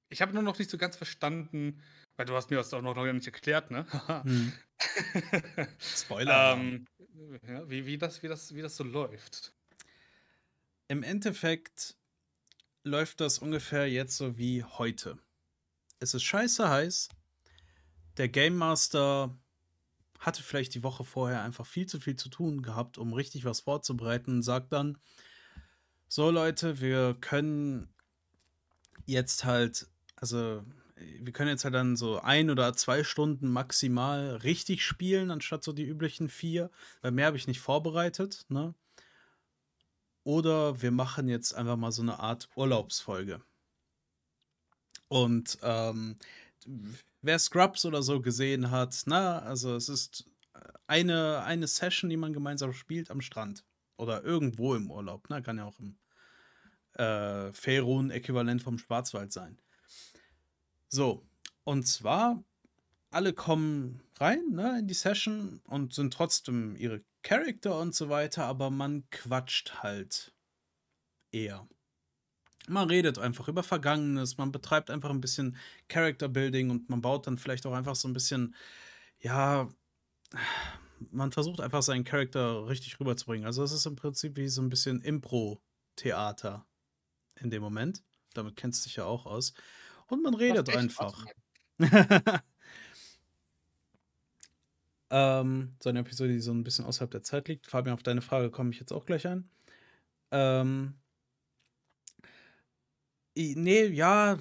ich habe nur noch nicht so ganz verstanden, weil du hast mir das auch noch, noch nicht erklärt, ne? hm. (laughs) Spoiler. ähm, ja, wie, wie, das, wie, das, wie das so läuft. Im Endeffekt läuft das ungefähr jetzt so wie heute. Es ist scheiße heiß. Der Game Master hatte vielleicht die Woche vorher einfach viel zu viel zu tun gehabt, um richtig was vorzubereiten und sagt dann, so Leute, wir können jetzt halt, also wir können jetzt halt dann so ein oder zwei Stunden maximal richtig spielen, anstatt so die üblichen vier, weil mehr habe ich nicht vorbereitet, ne? Oder wir machen jetzt einfach mal so eine Art Urlaubsfolge. Und ähm, wer Scrubs oder so gesehen hat, na, also es ist eine, eine Session, die man gemeinsam spielt am Strand. Oder irgendwo im Urlaub. Ne? Kann ja auch im äh, Färun-Äquivalent vom Schwarzwald sein. So, und zwar, alle kommen rein ne, in die Session und sind trotzdem ihre Charakter und so weiter, aber man quatscht halt eher. Man redet einfach über Vergangenes, man betreibt einfach ein bisschen Character Building und man baut dann vielleicht auch einfach so ein bisschen, ja, man versucht einfach seinen Charakter richtig rüberzubringen. Also es ist im Prinzip wie so ein bisschen Impro-Theater in dem Moment. Damit kennst du dich ja auch aus. Und man redet einfach. (laughs) Ähm, so eine Episode, die so ein bisschen außerhalb der Zeit liegt. Fabian, auf deine Frage komme ich jetzt auch gleich ein. Ähm, nee, ja,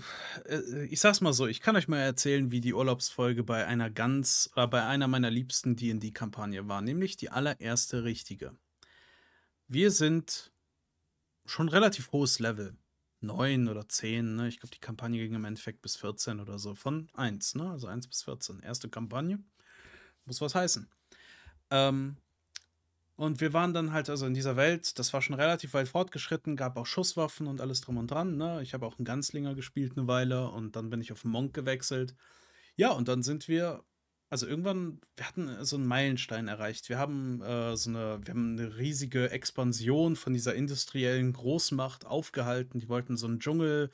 äh, ich sag's mal so, ich kann euch mal erzählen, wie die Urlaubsfolge bei einer ganz, oder bei einer meiner liebsten D&D-Kampagne war, nämlich die allererste richtige. Wir sind schon relativ hohes Level. 9 oder 10, ne? Ich glaube, die Kampagne ging im Endeffekt bis 14 oder so. Von 1, ne? Also 1 bis 14. Erste Kampagne muss was heißen. Ähm, und wir waren dann halt also in dieser Welt, das war schon relativ weit fortgeschritten, gab auch Schusswaffen und alles drum und dran. Ne? Ich habe auch einen Ganzlinger gespielt eine Weile und dann bin ich auf einen Monk gewechselt. Ja, und dann sind wir, also irgendwann, wir hatten so einen Meilenstein erreicht. Wir haben äh, so eine, wir haben eine riesige Expansion von dieser industriellen Großmacht aufgehalten. Die wollten so einen Dschungel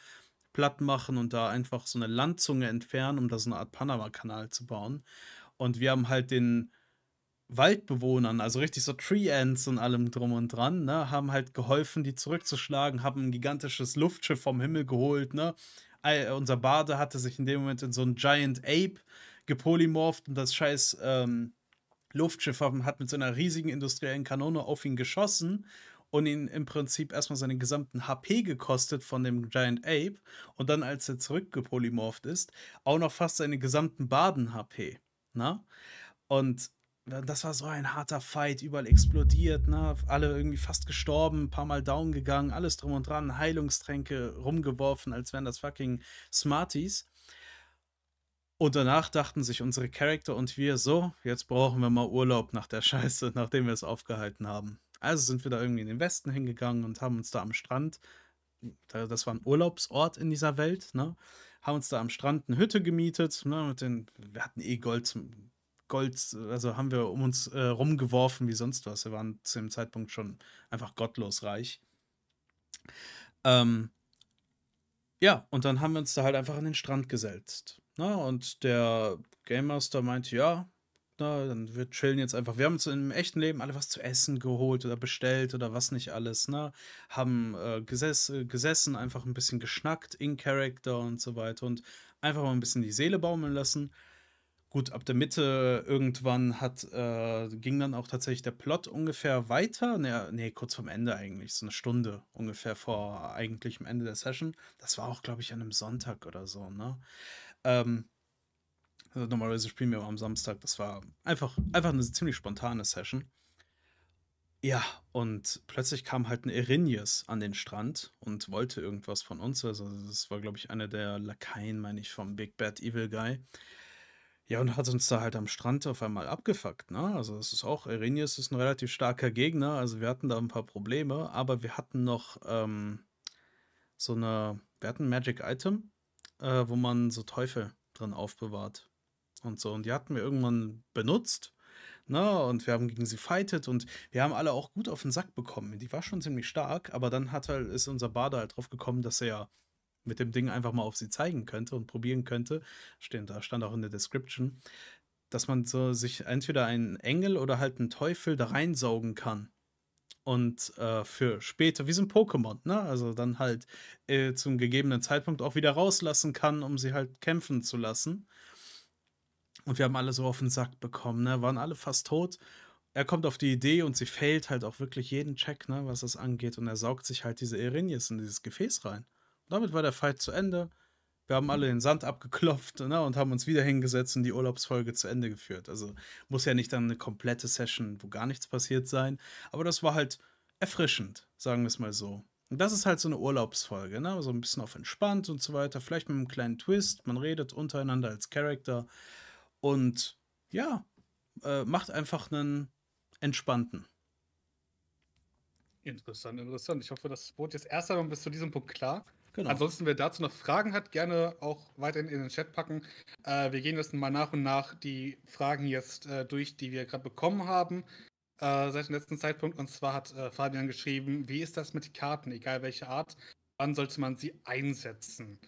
platt machen und da einfach so eine Landzunge entfernen, um da so eine Art Panama-Kanal zu bauen. Und wir haben halt den Waldbewohnern, also richtig so Tree Ants und allem drum und dran, ne, haben halt geholfen, die zurückzuschlagen, haben ein gigantisches Luftschiff vom Himmel geholt, ne. unser Bade hatte sich in dem Moment in so ein Giant Ape gepolymorpht und das scheiß ähm, Luftschiff hat mit so einer riesigen industriellen Kanone auf ihn geschossen und ihn im Prinzip erstmal seinen gesamten HP gekostet von dem Giant Ape und dann, als er zurückgepolymorpht ist, auch noch fast seine gesamten Baden-HP. Ne? Und das war so ein harter Fight, überall explodiert, ne? Alle irgendwie fast gestorben, ein paar Mal down gegangen, alles drum und dran, Heilungstränke rumgeworfen, als wären das fucking Smarties. Und danach dachten sich unsere Charakter und wir so, jetzt brauchen wir mal Urlaub nach der Scheiße, (laughs) nachdem wir es aufgehalten haben. Also sind wir da irgendwie in den Westen hingegangen und haben uns da am Strand, das war ein Urlaubsort in dieser Welt, ne? haben uns da am Strand eine Hütte gemietet. Ne, mit den, wir hatten eh Gold, Gold, also haben wir um uns äh, rumgeworfen wie sonst was. Wir waren zu dem Zeitpunkt schon einfach gottlos reich. Ähm, ja, und dann haben wir uns da halt einfach an den Strand gesetzt. Ne? Und der Game Master meinte, ja, ne, dann wir chillen jetzt einfach. Wir haben uns im echten Leben alle was zu essen geholt oder bestellt oder was nicht alles, ne? Haben, äh, gesess gesessen, einfach ein bisschen geschnackt in Character und so weiter und einfach mal ein bisschen die Seele baumeln lassen. Gut, ab der Mitte irgendwann hat äh, ging dann auch tatsächlich der Plot ungefähr weiter. Ne, ne, kurz vorm Ende eigentlich, so eine Stunde ungefähr vor eigentlichem Ende der Session. Das war auch, glaube ich, an einem Sonntag oder so, ne? Ähm also normalerweise spielen wir am Samstag. Das war einfach, einfach eine ziemlich spontane Session. Ja, und plötzlich kam halt ein Erinius an den Strand und wollte irgendwas von uns. Also, das war, glaube ich, einer der Lakaien, meine ich, vom Big Bad Evil Guy. Ja, und hat uns da halt am Strand auf einmal abgefuckt, ne? Also, es ist auch Erinius ist ein relativ starker Gegner. Also, wir hatten da ein paar Probleme, aber wir hatten noch ähm, so eine, wir hatten ein Magic Item, äh, wo man so Teufel drin aufbewahrt und so. Und die hatten wir irgendwann benutzt. Ne, und wir haben gegen sie fightet und wir haben alle auch gut auf den Sack bekommen. Die war schon ziemlich stark, aber dann hat halt, ist unser Bade halt drauf gekommen, dass er ja mit dem Ding einfach mal auf sie zeigen könnte und probieren könnte. Stehen, da stand auch in der Description, dass man so sich entweder einen Engel oder halt einen Teufel da reinsaugen kann. Und äh, für später, wie so ein Pokémon, ne? Also dann halt äh, zum gegebenen Zeitpunkt auch wieder rauslassen kann, um sie halt kämpfen zu lassen. Und wir haben alle so auf den Sack bekommen, ne? Waren alle fast tot. Er kommt auf die Idee und sie failt halt auch wirklich jeden Check, ne, was das angeht. Und er saugt sich halt diese Erinius in dieses Gefäß rein. Und damit war der Fight zu Ende. Wir haben alle den Sand abgeklopft ne, und haben uns wieder hingesetzt und die Urlaubsfolge zu Ende geführt. Also muss ja nicht dann eine komplette Session, wo gar nichts passiert sein. Aber das war halt erfrischend, sagen wir es mal so. Und das ist halt so eine Urlaubsfolge, ne? So ein bisschen auf entspannt und so weiter. Vielleicht mit einem kleinen Twist. Man redet untereinander als Charakter. Und ja, äh, macht einfach einen entspannten. Interessant, interessant. Ich hoffe, das wurde jetzt erst einmal bis zu diesem Punkt klar. Genau. Ansonsten, wer dazu noch Fragen hat, gerne auch weiterhin in den Chat packen. Äh, wir gehen jetzt mal nach und nach die Fragen jetzt äh, durch, die wir gerade bekommen haben äh, seit dem letzten Zeitpunkt. Und zwar hat äh, Fabian geschrieben, wie ist das mit Karten, egal welche Art, wann sollte man sie einsetzen?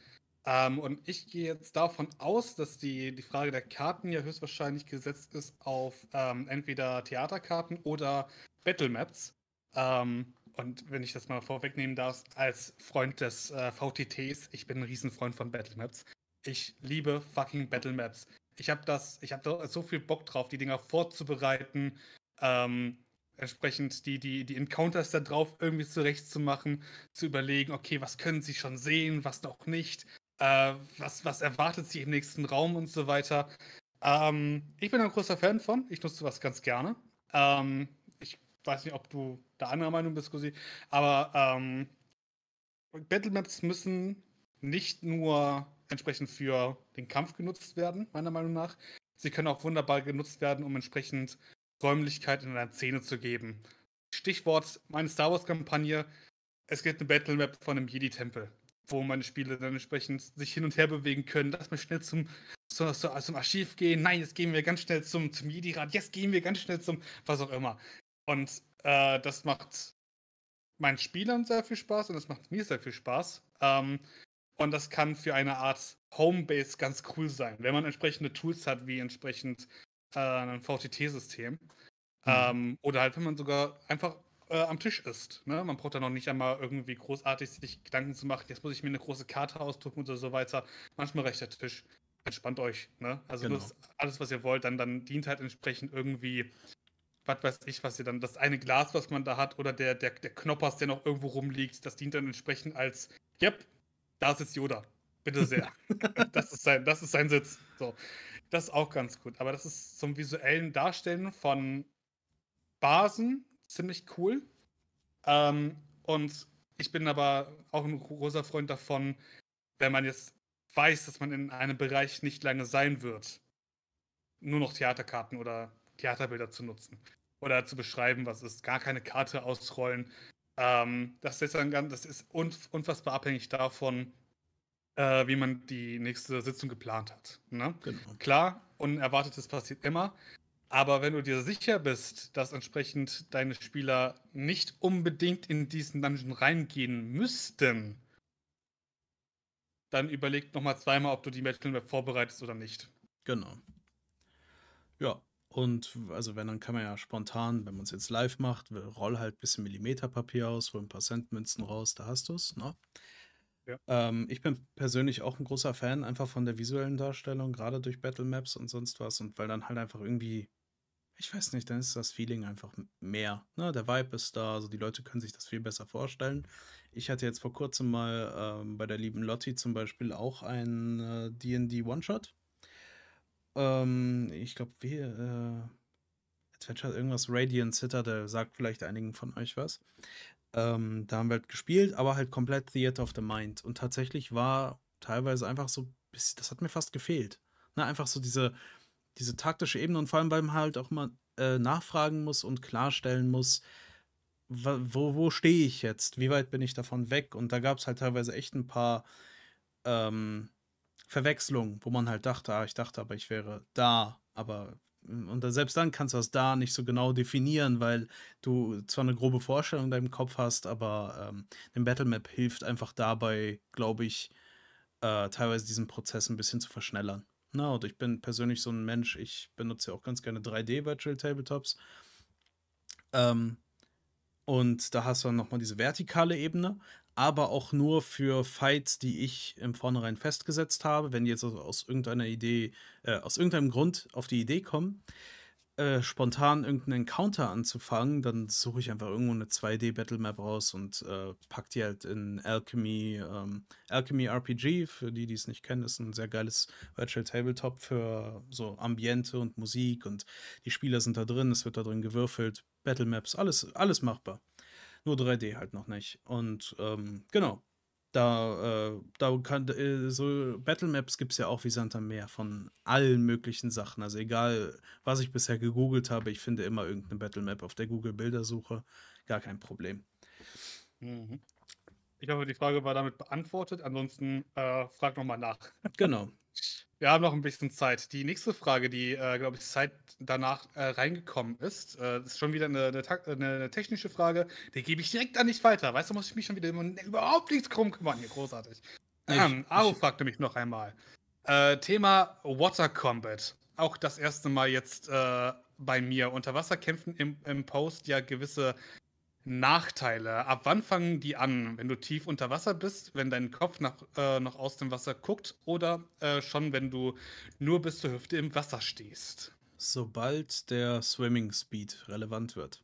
Ähm, und ich gehe jetzt davon aus, dass die, die Frage der Karten ja höchstwahrscheinlich gesetzt ist auf ähm, entweder Theaterkarten oder Battlemaps. Ähm, und wenn ich das mal vorwegnehmen darf, als Freund des äh, VTTs, ich bin ein Riesenfreund von Battlemaps. Ich liebe fucking Battlemaps. Ich habe das, ich habe da so viel Bock drauf, die Dinger vorzubereiten, ähm, entsprechend die, die, die Encounters da drauf irgendwie zurechtzumachen, zu überlegen, okay, was können sie schon sehen, was noch nicht, äh, was, was erwartet sie im nächsten Raum und so weiter. Ähm, ich bin ein großer Fan von, ich nutze was ganz gerne. Ähm, weiß nicht, ob du da anderer Meinung bist, Cosi, aber ähm, Battlemaps müssen nicht nur entsprechend für den Kampf genutzt werden, meiner Meinung nach. Sie können auch wunderbar genutzt werden, um entsprechend Räumlichkeit in einer Szene zu geben. Stichwort meine Star Wars-Kampagne: Es gibt eine Battlemap von einem Jedi-Tempel wo meine Spiele dann entsprechend sich hin und her bewegen können. Lass mal schnell zum, zum, zum Archiv gehen. Nein, jetzt gehen wir ganz schnell zum, zum Jedi-Rat. Jetzt gehen wir ganz schnell zum was auch immer. Und äh, das macht meinen Spielern sehr viel Spaß und das macht mir sehr viel Spaß. Ähm, und das kann für eine Art Homebase ganz cool sein, wenn man entsprechende Tools hat, wie entsprechend äh, ein VTT-System. Mhm. Ähm, oder halt, wenn man sogar einfach äh, am Tisch ist. Ne? Man braucht da noch nicht einmal irgendwie großartig sich Gedanken zu machen, jetzt muss ich mir eine große Karte ausdrucken oder so weiter. Manchmal reicht der Tisch. Entspannt euch. Ne? Also genau. alles, was ihr wollt, dann, dann dient halt entsprechend irgendwie, was weiß ich, was ihr dann, das eine Glas, was man da hat, oder der, der, der Knoppers, der noch irgendwo rumliegt, das dient dann entsprechend als, yep, da sitzt Yoda. Bitte sehr. (laughs) das, ist sein, das ist sein Sitz. So. Das ist auch ganz gut. Aber das ist zum visuellen Darstellen von Basen, ziemlich cool. Ähm, und ich bin aber auch ein großer Freund davon, wenn man jetzt weiß, dass man in einem Bereich nicht lange sein wird, nur noch Theaterkarten oder Theaterbilder zu nutzen. Oder zu beschreiben, was ist, gar keine Karte ausrollen. Ähm, das ist dann ganz, das ist unfassbar abhängig davon, äh, wie man die nächste Sitzung geplant hat. Ne? Genau. Klar, Unerwartetes passiert immer, aber wenn du dir sicher bist, dass entsprechend deine Spieler nicht unbedingt in diesen Dungeon reingehen müssten, dann überleg nochmal zweimal, ob du die Battle Map vorbereitest oder nicht. Genau. Ja, Und also wenn, dann kann man ja spontan, wenn man es jetzt live macht, roll halt ein bisschen Millimeterpapier aus, hol ein paar Centmünzen raus, da hast du es, ne? Ja. Ähm, ich bin persönlich auch ein großer Fan einfach von der visuellen Darstellung, gerade durch Battle Maps und sonst was. Und weil dann halt einfach irgendwie, ich weiß nicht, dann ist das Feeling einfach mehr. Ne? Der Vibe ist da, also die Leute können sich das viel besser vorstellen. Ich hatte jetzt vor kurzem mal ähm, bei der lieben Lotti zum Beispiel auch ein äh, D&D One-Shot. Ähm, ich glaube, wie, äh, Adventure irgendwas Radiant Citadel, sagt vielleicht einigen von euch was. Ähm, da haben wir halt gespielt, aber halt komplett Theater of the Mind. Und tatsächlich war teilweise einfach so, das hat mir fast gefehlt. Ne, einfach so diese, diese taktische Ebene und vor allem, weil man halt auch mal äh, nachfragen muss und klarstellen muss, wo, wo stehe ich jetzt? Wie weit bin ich davon weg? Und da gab es halt teilweise echt ein paar ähm, Verwechslungen, wo man halt dachte, ah, ich dachte aber, ich wäre da, aber und selbst dann kannst du das da nicht so genau definieren, weil du zwar eine grobe Vorstellung in deinem Kopf hast, aber ähm, eine Battle Map hilft einfach dabei, glaube ich, äh, teilweise diesen Prozess ein bisschen zu verschnellern. Na, und ich bin persönlich so ein Mensch, ich benutze ja auch ganz gerne 3D Virtual Tabletops. Ähm, und da hast du dann nochmal diese vertikale Ebene, aber auch nur für Fights, die ich im Vornherein festgesetzt habe. Wenn die jetzt also aus irgendeiner Idee, äh, aus irgendeinem Grund auf die Idee kommen, äh, spontan irgendeinen Encounter anzufangen, dann suche ich einfach irgendwo eine 2D-Battle-Map raus und äh, pack die halt in Alchemy. Ähm, Alchemy RPG, für die, die es nicht kennen, ist ein sehr geiles Virtual Tabletop für so Ambiente und Musik und die Spieler sind da drin, es wird da drin gewürfelt, Battle Maps, alles, alles machbar. Nur 3D halt noch nicht. Und ähm, genau, da, äh, da kann, äh, so Battle Maps gibt es ja auch wie Santa Meer von allen möglichen Sachen. Also egal, was ich bisher gegoogelt habe, ich finde immer irgendeine Battle Map auf der Google Bildersuche. Gar kein Problem. Mhm. Ich hoffe, die Frage war damit beantwortet. Ansonsten äh, frag nochmal nach. Genau. (laughs) Wir haben noch ein bisschen Zeit. Die nächste Frage, die, äh, glaube ich, Zeit danach äh, reingekommen ist, äh, ist schon wieder eine, eine, eine, technische Frage. Die gebe ich direkt an dich weiter. Weißt du, muss ich mich schon wieder überhaupt nichts drum kümmern. Hier, großartig. Ähm, Aro fragte mich noch einmal. Äh, Thema Water Combat. Auch das erste Mal jetzt äh, bei mir. Unterwasserkämpfen im, im Post ja gewisse Nachteile. Ab wann fangen die an? Wenn du tief unter Wasser bist, wenn dein Kopf nach, äh, noch aus dem Wasser guckt oder äh, schon, wenn du nur bis zur Hüfte im Wasser stehst? Sobald der Swimming Speed relevant wird.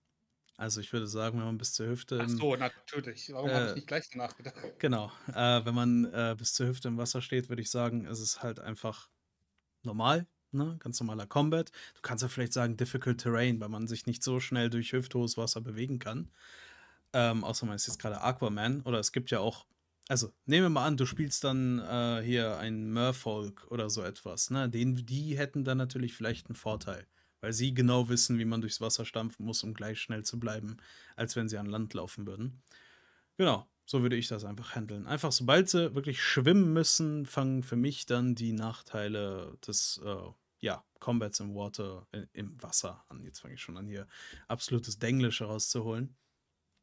Also ich würde sagen, wenn man bis zur Hüfte. Ach so, natürlich. Warum äh, habe ich nicht gleich danach gedacht? Genau. Äh, wenn man äh, bis zur Hüfte im Wasser steht, würde ich sagen, ist es halt einfach normal. Ne? Ganz normaler Combat. Du kannst ja vielleicht sagen Difficult Terrain, weil man sich nicht so schnell durch hüfthohes Wasser bewegen kann. Ähm, außer man ist jetzt gerade Aquaman. Oder es gibt ja auch, also nehmen wir mal an, du spielst dann äh, hier ein Merfolk oder so etwas. Ne? Den, die hätten dann natürlich vielleicht einen Vorteil, weil sie genau wissen, wie man durchs Wasser stampfen muss, um gleich schnell zu bleiben, als wenn sie an Land laufen würden. Genau. So würde ich das einfach handeln. Einfach sobald sie wirklich schwimmen müssen, fangen für mich dann die Nachteile des äh, ja, Combats im Water, in, im Wasser an. Jetzt fange ich schon an, hier absolutes Denglisch herauszuholen.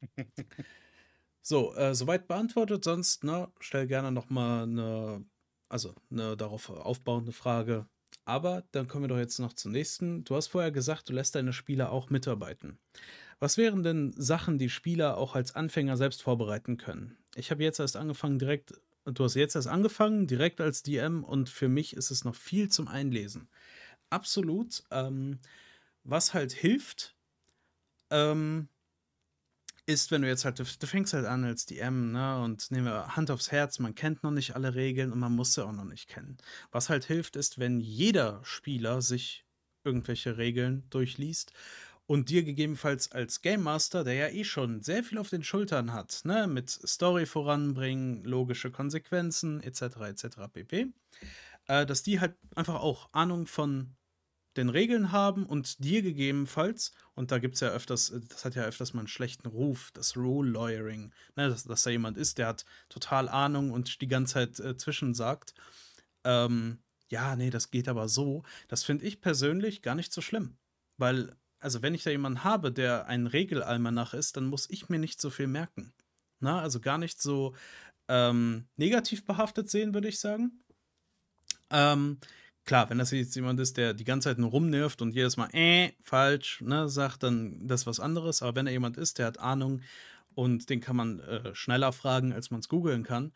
(laughs) so, äh, soweit beantwortet. Sonst, ne, stell gerne nochmal eine, also eine darauf aufbauende Frage. Aber dann kommen wir doch jetzt noch zum nächsten. Du hast vorher gesagt, du lässt deine Spieler auch mitarbeiten. Was wären denn Sachen, die Spieler auch als Anfänger selbst vorbereiten können? Ich habe jetzt erst angefangen, direkt, du hast jetzt erst angefangen, direkt als DM und für mich ist es noch viel zum Einlesen absolut. Ähm, was halt hilft, ähm, ist, wenn du jetzt halt, du, fängst halt an als DM, ne, und nehmen wir Hand aufs Herz, man kennt noch nicht alle Regeln und man muss sie auch noch nicht kennen. Was halt hilft, ist, wenn jeder Spieler sich irgendwelche Regeln durchliest und dir gegebenenfalls als Game Master, der ja eh schon sehr viel auf den Schultern hat, ne, mit Story voranbringen, logische Konsequenzen, etc., etc., pp., äh, dass die halt einfach auch Ahnung von den Regeln haben und dir gegebenenfalls, und da gibt es ja öfters, äh, das hat ja öfters mal einen schlechten Ruf, das Rule Lawyering, ne, dass, dass da jemand ist, der hat total Ahnung und die ganze Zeit äh, zwischensagt, ähm, ja, nee, das geht aber so. Das finde ich persönlich gar nicht so schlimm. Weil, also wenn ich da jemanden habe, der ein Regelalmanach ist, dann muss ich mir nicht so viel merken. Na, also gar nicht so ähm, negativ behaftet sehen, würde ich sagen. Ähm, klar, wenn das jetzt jemand ist, der die ganze Zeit nur rumnervt und jedes Mal äh, falsch, ne, sagt, dann das ist was anderes. Aber wenn er jemand ist, der hat Ahnung und den kann man äh, schneller fragen, als man es googeln kann,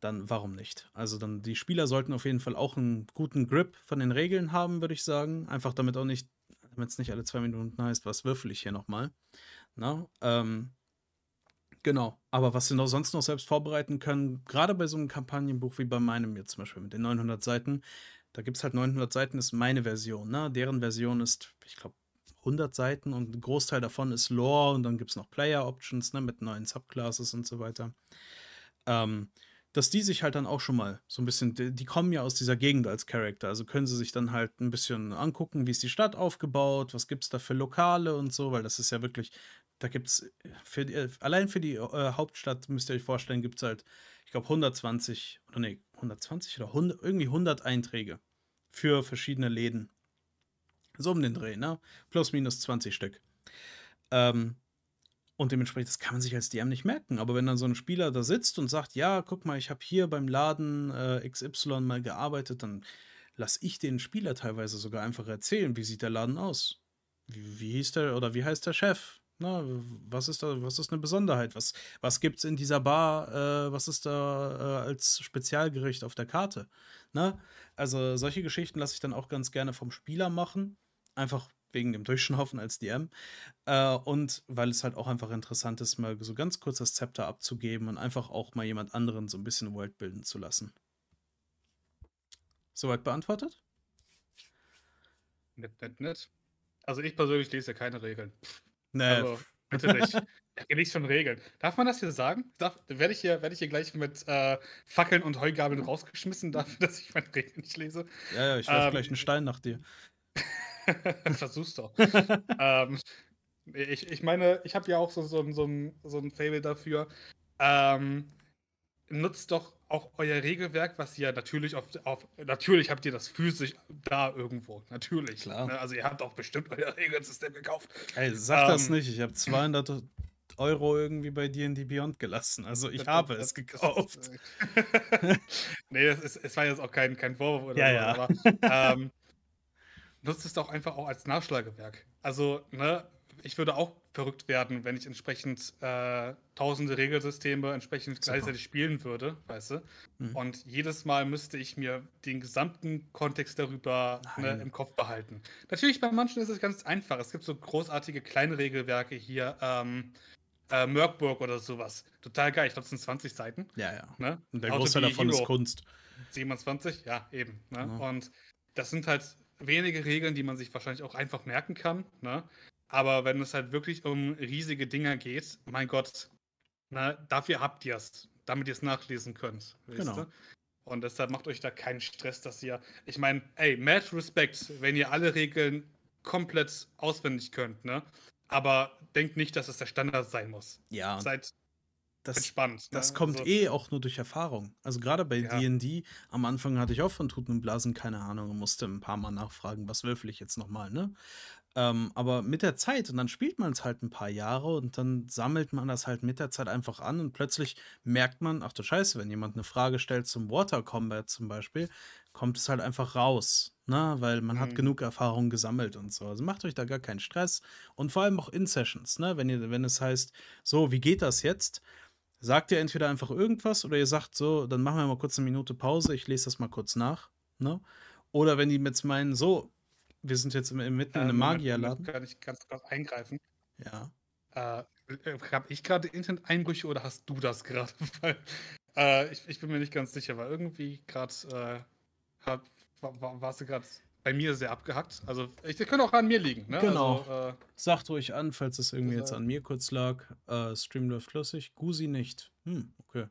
dann warum nicht? Also dann die Spieler sollten auf jeden Fall auch einen guten Grip von den Regeln haben, würde ich sagen. Einfach damit auch nicht, damit es nicht alle zwei Minuten heißt, was würfel ich hier nochmal. Na, ähm, genau. Aber was sie noch sonst noch selbst vorbereiten können, gerade bei so einem Kampagnenbuch wie bei meinem jetzt zum Beispiel mit den 900 Seiten, da gibt es halt 900 Seiten, ist meine Version. Ne? Deren Version ist, ich glaube, 100 Seiten und ein Großteil davon ist Lore und dann gibt es noch Player Options ne, mit neuen Subclasses und so weiter. Ähm, dass die sich halt dann auch schon mal so ein bisschen, die, kommen ja aus dieser Gegend als Charakter, also können sie sich dann halt ein bisschen angucken, wie ist die Stadt aufgebaut, was gibt es da für Lokale und so, weil das ist ja wirklich, da gibt es, allein für die äh, Hauptstadt, müsst ihr euch vorstellen, gibt es halt, ich glaube, 120 oder nee, 120 oder 100, irgendwie 100 Einträge für verschiedene Läden. So um den Dreh, ne? Plus minus 20 Stück. Ähm, und dementsprechend, das kann man sich als DM nicht merken. Aber wenn dann so ein Spieler da sitzt und sagt, ja, guck mal, ich habe hier beim Laden äh, XY mal gearbeitet, dann lasse ich den Spieler teilweise sogar einfach erzählen, wie sieht der Laden aus? Wie, wie hieß der oder wie heißt der Chef? Na, was ist da, was ist eine Besonderheit? Was, was gibt es in dieser Bar? Äh, was ist da äh, als Spezialgericht auf der Karte? Na, also solche Geschichten lasse ich dann auch ganz gerne vom Spieler machen. Einfach wegen dem Durchschnaufen als DM. Äh, und weil es halt auch einfach interessant ist, mal so ganz kurz das Zepter abzugeben und einfach auch mal jemand anderen so ein bisschen World bilden zu lassen. Soweit beantwortet? Nett, nett, nett. Also ich persönlich lese ja keine Regeln. Nee. Also, bitte nicht. Ja, nicht schon Regeln. Darf man das hier sagen? Darf, werde, ich hier, werde ich hier gleich mit äh, Fackeln und Heugabeln rausgeschmissen dafür, (laughs) dass ich meine Regeln nicht lese? Ja, ja, ich werfe ähm, gleich einen Stein nach dir. (laughs) (laughs) Versuch's doch. (laughs) ähm, ich, ich meine, ich habe ja auch so, so, so, ein, so ein Fable dafür. Ähm, nutzt doch auch euer Regelwerk, was ihr natürlich auf, auf natürlich habt ihr das physisch da irgendwo, natürlich. Klar. Ne? Also ihr habt auch bestimmt euer Regelsystem gekauft. Ey, sag ähm, das nicht, ich habe 200 Euro irgendwie bei dir in die Beyond gelassen. Also ich das, habe das, es gekauft. (laughs) Das, nee, es war jetzt auch kein, kein Vorwurf oder ja, so, ja. aber ähm, nutzt es doch einfach auch als Nachschlagewerk. Also, ne, ich würde auch verrückt werden, wenn ich entsprechend äh, tausende Regelsysteme entsprechend Super. gleichzeitig spielen würde, weißt du? Mhm. Und jedes Mal müsste ich mir den gesamten Kontext darüber ne, im Kopf behalten. Natürlich, bei manchen ist es ganz einfach. Es gibt so großartige kleine Regelwerke hier, ähm, äh, Merkburg oder sowas. Total geil. Ich glaube, es sind 20 Seiten. Ja, ja. Ne? Und der Großteil davon Hero. ist Kunst. 27, ja, eben. Ne? Mhm. Und das sind halt wenige Regeln, die man sich wahrscheinlich auch einfach merken kann. Ne? Aber wenn es halt wirklich um riesige Dinger geht, mein Gott, ne, dafür habt ihr es, damit ihr es nachlesen könnt. Genau. Und deshalb macht euch da keinen Stress, dass ihr. Ich meine, ey, mad Respect, wenn ihr alle Regeln komplett auswendig könnt, ne? Aber denkt nicht, dass es der Standard sein muss. Ja. Seid das, entspannt. Das ne? kommt also, eh auch nur durch Erfahrung. Also gerade bei D&D, ja. am Anfang hatte ich auch von Tuten und Blasen keine Ahnung und musste ein paar Mal nachfragen, was würfel ich jetzt nochmal, ne? Ähm, aber mit der Zeit, und dann spielt man es halt ein paar Jahre und dann sammelt man das halt mit der Zeit einfach an und plötzlich merkt man, ach du Scheiße, wenn jemand eine Frage stellt zum Water Combat zum Beispiel, kommt es halt einfach raus, ne? Weil man mhm. hat genug Erfahrung gesammelt und so. Also macht euch da gar keinen Stress und vor allem auch in Sessions, ne? Wenn ihr, wenn es heißt, so, wie geht das jetzt? Sagt ihr entweder einfach irgendwas oder ihr sagt so, dann machen wir mal kurz eine Minute Pause, ich lese das mal kurz nach. Ne? Oder wenn die jetzt meinen, so, wir sind jetzt mitten in einem Magierladen. Kann ich ganz kurz eingreifen? Ja. Äh, äh habe ich gerade Internet-Einbrüche oder hast du das gerade? (laughs) äh, ich, ich, bin mir nicht ganz sicher, weil irgendwie gerade äh, war, warst du gerade bei mir sehr abgehackt. Also, ich, das könnte auch an mir liegen. Ne? Genau. Also, äh, Sagt ruhig an, falls es irgendwie jetzt an mir kurz lag. Äh, Stream läuft flüssig. Gusi nicht. Hm, okay.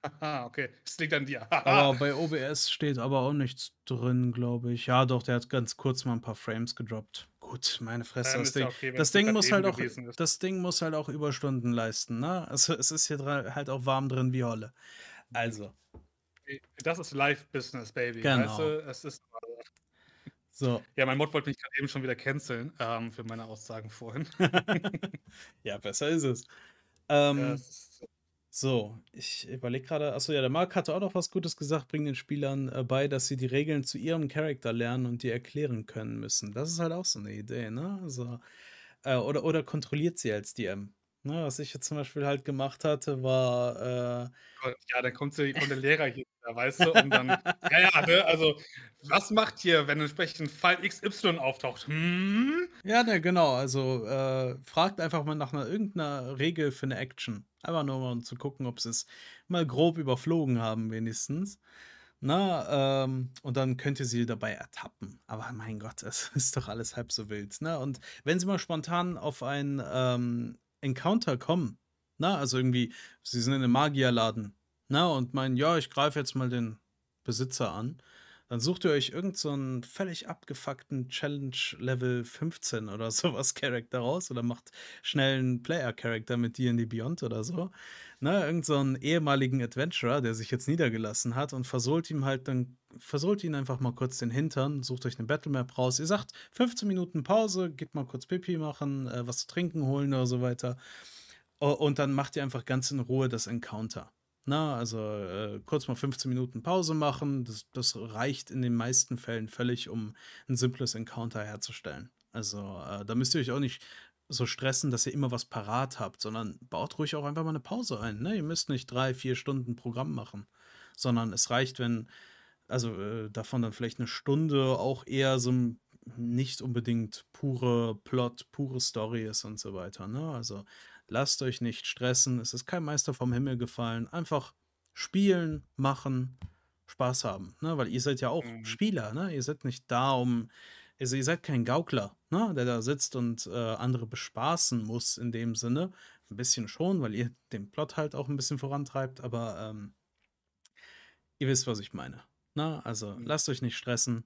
Aha, okay. Es liegt an dir. (laughs) aber bei OBS steht aber auch nichts drin, glaube ich. Ja, doch, der hat ganz kurz mal ein paar Frames gedroppt. Gut, meine Fresse. Ähm, das Ding, okay, das Ding muss halt auch, das Ding muss halt auch Überstunden leisten, ne? Also es ist hier halt auch warm drin wie Holle. Also. Das ist Live-Business, Baby. Genau. Weißt du, es ist so. Ja, mein Mod wollte mich gerade eben schon wieder canceln ähm, für meine Aussagen vorhin. (laughs) ja, besser ist es. Ähm, ja, ist So, ich überlege gerade, achso, ja, der Marc hatte auch noch was Gutes gesagt, bringt den Spielern äh, bei, dass sie die Regeln zu ihrem Charakter lernen und die erklären können müssen. Das ist halt auch so eine Idee, ne? Also, äh, oder, oder kontrolliert sie als DM. Ne, was ich jetzt zum Beispiel halt gemacht hatte, war. Äh ja, dann kommt, sie, kommt der (laughs) Lehrer hier, weißt du, und dann. ja, ja, ne, also, was macht hier, wenn entsprechend Fall XY auftaucht? Hm? Ja, ne, genau. Also, äh, fragt einfach mal nach einer irgendeiner Regel für eine Action. Einfach nur mal um zu gucken, ob sie es mal grob überflogen haben, wenigstens. Na, ähm, und dann könnt ihr sie dabei ertappen. Aber mein Gott, es (laughs) ist doch alles halb so wild. Ne? Und wenn sie mal spontan auf ein ähm, Encounter kommen, na, also irgendwie, sie sind in einem Magierladen, na, und meinen, ja, ich greife jetzt mal den Besitzer an, dann sucht ihr euch irgendeinen so völlig abgefuckten Challenge Level 15 oder (laughs) sowas Charakter raus oder macht schnell einen Player-Charakter mit D&D Beyond oder so. Ne, irgend so einen ehemaligen Adventurer, der sich jetzt niedergelassen hat und versohlt ihm halt dann, versohlt ihn einfach mal kurz den Hintern, sucht euch eine Battlemap raus. Ihr sagt 15 Minuten Pause, geht mal kurz Pipi machen, äh, was zu trinken holen oder so weiter. Und dann macht ihr einfach ganz in Ruhe das Encounter. Na, also äh, kurz mal 15 Minuten Pause machen, das, das reicht in den meisten Fällen völlig, um ein simples Encounter herzustellen. Also äh, da müsst ihr euch auch nicht so stressen, dass ihr immer was parat habt, sondern baut ruhig auch einfach mal eine Pause ein. Ne? Ihr müsst nicht drei, vier Stunden Programm machen, sondern es reicht, wenn, also äh, davon dann vielleicht eine Stunde auch eher so nicht unbedingt pure Plot, pure Story ist und so weiter. Ne? Also lasst euch nicht stressen, es ist kein Meister vom Himmel gefallen. Einfach spielen, machen, Spaß haben. Ne? Weil ihr seid ja auch mhm. Spieler, ne? Ihr seid nicht da, um also ihr seid kein Gaukler, ne, der da sitzt und äh, andere bespaßen muss in dem Sinne. Ein bisschen schon, weil ihr den Plot halt auch ein bisschen vorantreibt, aber ähm, ihr wisst, was ich meine. Ne? Also mhm. lasst euch nicht stressen,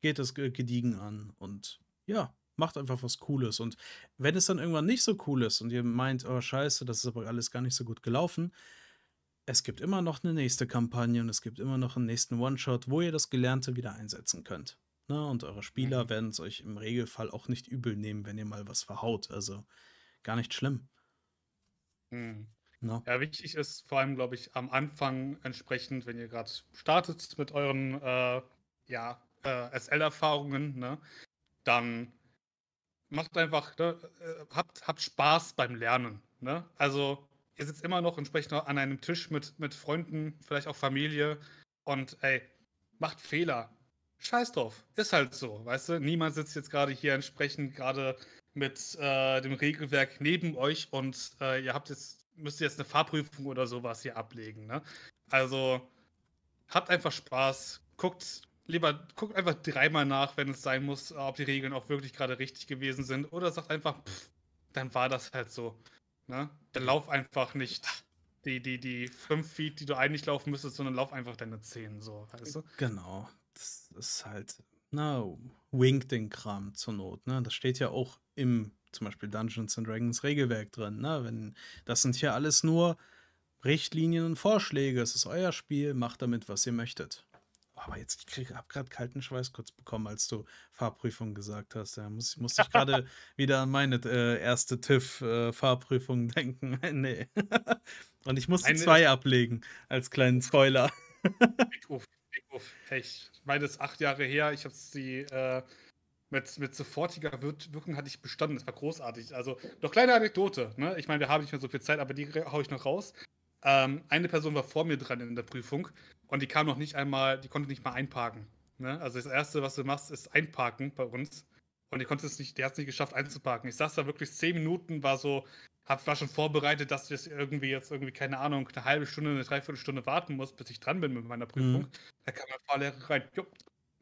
geht es gediegen an und ja, macht einfach was Cooles. Und wenn es dann irgendwann nicht so cool ist und ihr meint, oh scheiße, das ist aber alles gar nicht so gut gelaufen, es gibt immer noch eine nächste Kampagne und es gibt immer noch einen nächsten One-Shot, wo ihr das Gelernte wieder einsetzen könnt. Ne? Und eure Spieler mhm. werden es euch im Regelfall auch nicht übel nehmen, wenn ihr mal was verhaut. Also gar nicht schlimm. Mhm. No. Ja, wichtig ist vor allem, glaube ich, am Anfang entsprechend, wenn ihr gerade startet mit euren äh, ja, äh, SL-Erfahrungen, ne, dann macht einfach, ne, äh, habt, habt Spaß beim Lernen. Ne? Also ihr sitzt immer noch entsprechend an einem Tisch mit, mit Freunden, vielleicht auch Familie und ey, macht Fehler scheiß drauf. Ist halt so, weißt du? Niemand sitzt jetzt gerade hier entsprechend gerade mit äh, dem Regelwerk neben euch und äh, ihr habt jetzt, müsst jetzt eine Fahrprüfung oder sowas hier ablegen, ne? Also habt einfach Spaß, guckt lieber, guckt einfach dreimal nach, wenn es sein muss, ob die Regeln auch wirklich gerade richtig gewesen sind oder sagt einfach, pff, dann war das halt so. Ne? Dann lauf einfach nicht die, die, die fünf Feet, die du eigentlich laufen müsstest, sondern lauf einfach deine zehn, so, weißt du? Genau das ist halt, na, wink den Kram zur Not, ne? Das steht ja auch im zum Beispiel Dungeons and Dragons Regelwerk drin, ne? Wenn, das sind hier alles nur Richtlinien und Vorschläge. Es ist euer Spiel, macht damit, was ihr möchtet. Aber jetzt, ich krieg, hab gerade kalten Schweiß kurz bekommen, als du Fahrprüfung gesagt hast. Da muss, musste ich gerade (laughs) wieder an meine äh, erste TÜV-Fahrprüfung äh, (laughs) denken. (laughs) nee. Und ich musste Eine zwei ablegen, als kleinen Spoiler. Uff, uff, echt meine, ist acht Jahre her. Ich habe sie äh, mit, mit sofortiger Wirkung hatte ich bestanden. Das war großartig. Also, noch kleine Anekdote. Ne? Ich meine, wir haben nicht mehr so viel Zeit, aber die haue ich noch raus. Ähm, eine Person war vor mir dran in der Prüfung und die kam noch nicht einmal, die konnte nicht mal einparken. Ne? Also das Erste, was du machst, ist einparken bei uns. Und die konnte es nicht, der hat es nicht geschafft einzuparken. Ich saß da wirklich zehn Minuten, war so, hab, war schon vorbereitet, dass wir irgendwie jetzt irgendwie, keine Ahnung, eine halbe Stunde, eine Dreiviertelstunde warten muss, bis ich dran bin mit meiner Prüfung. Mhm. Da kam mein Fahrlehrer rein, jo,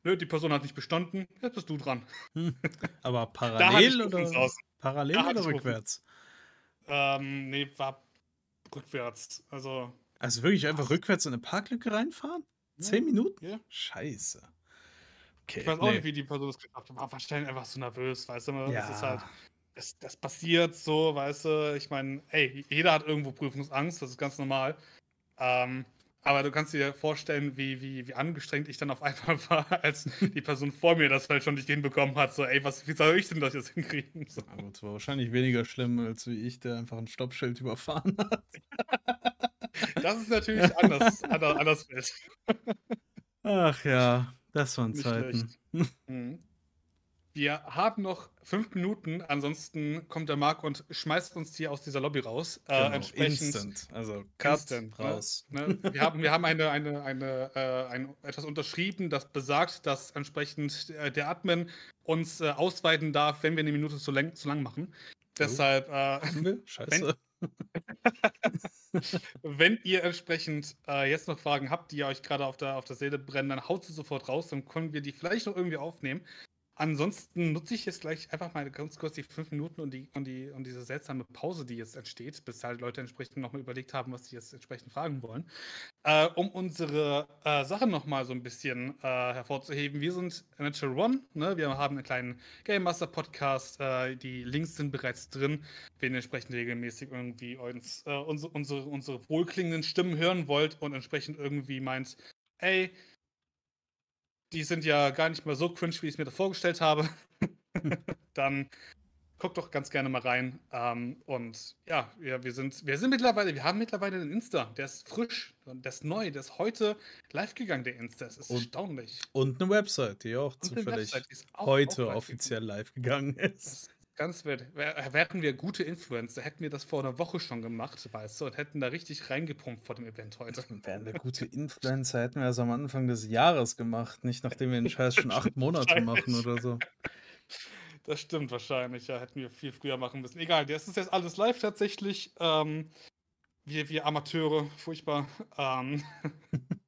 nö, die Person hat nicht bestanden, jetzt bist du dran. Hm. Aber (laughs) parallel oder, parallel oder rückwärts? Ähm, nee, war rückwärts. Also, also wirklich einfach rückwärts in eine Parklücke reinfahren? Zehn Minuten? Ja. Scheiße. Okay, ich weiß auch nee. nicht, wie die Person das geschafft hat. War wahrscheinlich einfach so nervös, weißt du? Ja. Das ist halt das, das passiert so, weißt du, ich meine, ey, jeder hat irgendwo Prüfungsangst, das ist ganz normal. Ähm, aber du kannst dir vorstellen, wie, wie, wie angestrengt ich dann auf einmal (laughs) war, als die Person vor mir das halt schon nicht hinbekommen hat. So, ey, was, wie soll ich denn das jetzt hinkriegen? So. Ja, das war wahrscheinlich weniger schlimm, als wie ich, der einfach ein Stoppschild überfahren hat. (laughs) Das ist natürlich anders, anders, anders. Ach ja, das waren Zeiten. Mhm. Wir haben noch fünf Minuten, ansonsten kommt der Marc und schmeißt uns hier aus dieser Lobby raus. Äh, Genau, entsprechend instant. Also Cut Instant, raus. Ne? (laughs) Wir haben, wir haben eine, eine, eine, äh, ein, etwas unterschrieben, das besagt, dass entsprechend äh, der Admin uns äh, ausweiten darf, wenn wir eine Minute zu lang, zu lang machen. Deshalb, äh, Haben (laughs) wir? Scheiße. (laughs) wenn ihr entsprechend äh, jetzt noch Fragen habt, die euch gerade auf der, auf der Seele brennen, dann haut sie sofort raus, dann können wir die vielleicht noch irgendwie aufnehmen. Ansonsten nutze ich jetzt gleich einfach mal ganz kurz die fünf Minuten und, die, und, die, und diese seltsame Pause, die jetzt entsteht, bis halt Leute entsprechend nochmal überlegt haben, was sie jetzt entsprechend fragen wollen, äh, um unsere äh, Sachen nochmal so ein bisschen äh, hervorzuheben. Wir sind Natural One, ne? wir haben einen kleinen Game Master Podcast, äh, die Links sind bereits drin, wenn ihr entsprechend regelmäßig irgendwie uns, äh, unsere, unsere, unsere wohlklingenden Stimmen hören wollt und entsprechend irgendwie meint, ey, die sind ja gar nicht mal so cringe, wie ich es mir das vorgestellt habe, (laughs) dann guckt doch ganz gerne mal rein. Ähm, und ja, ja, wir sind, wir sind mittlerweile, wir haben mittlerweile einen Insta, der ist frisch der ist neu, der ist heute live gegangen, der Insta. Das ist Und erstaunlich. Und eine auch Und zufällig Website, die auch- heute offiziell live gegangen ist. Ganz wild. Wär- Wären wir gute Influencer, hätten wir das vor einer Woche schon gemacht, weißt du, und hätten da richtig reingepumpt vor dem Event heute. Wären wir gute Influencer, hätten wir das am Anfang des Jahres gemacht, nicht nachdem wir den Scheiß schon acht Monate machen oder so. Das stimmt wahrscheinlich, ja, hätten wir viel früher machen müssen. Egal, das ist jetzt alles live tatsächlich. Ähm, wir, wir Amateure, furchtbar. Ähm, (laughs)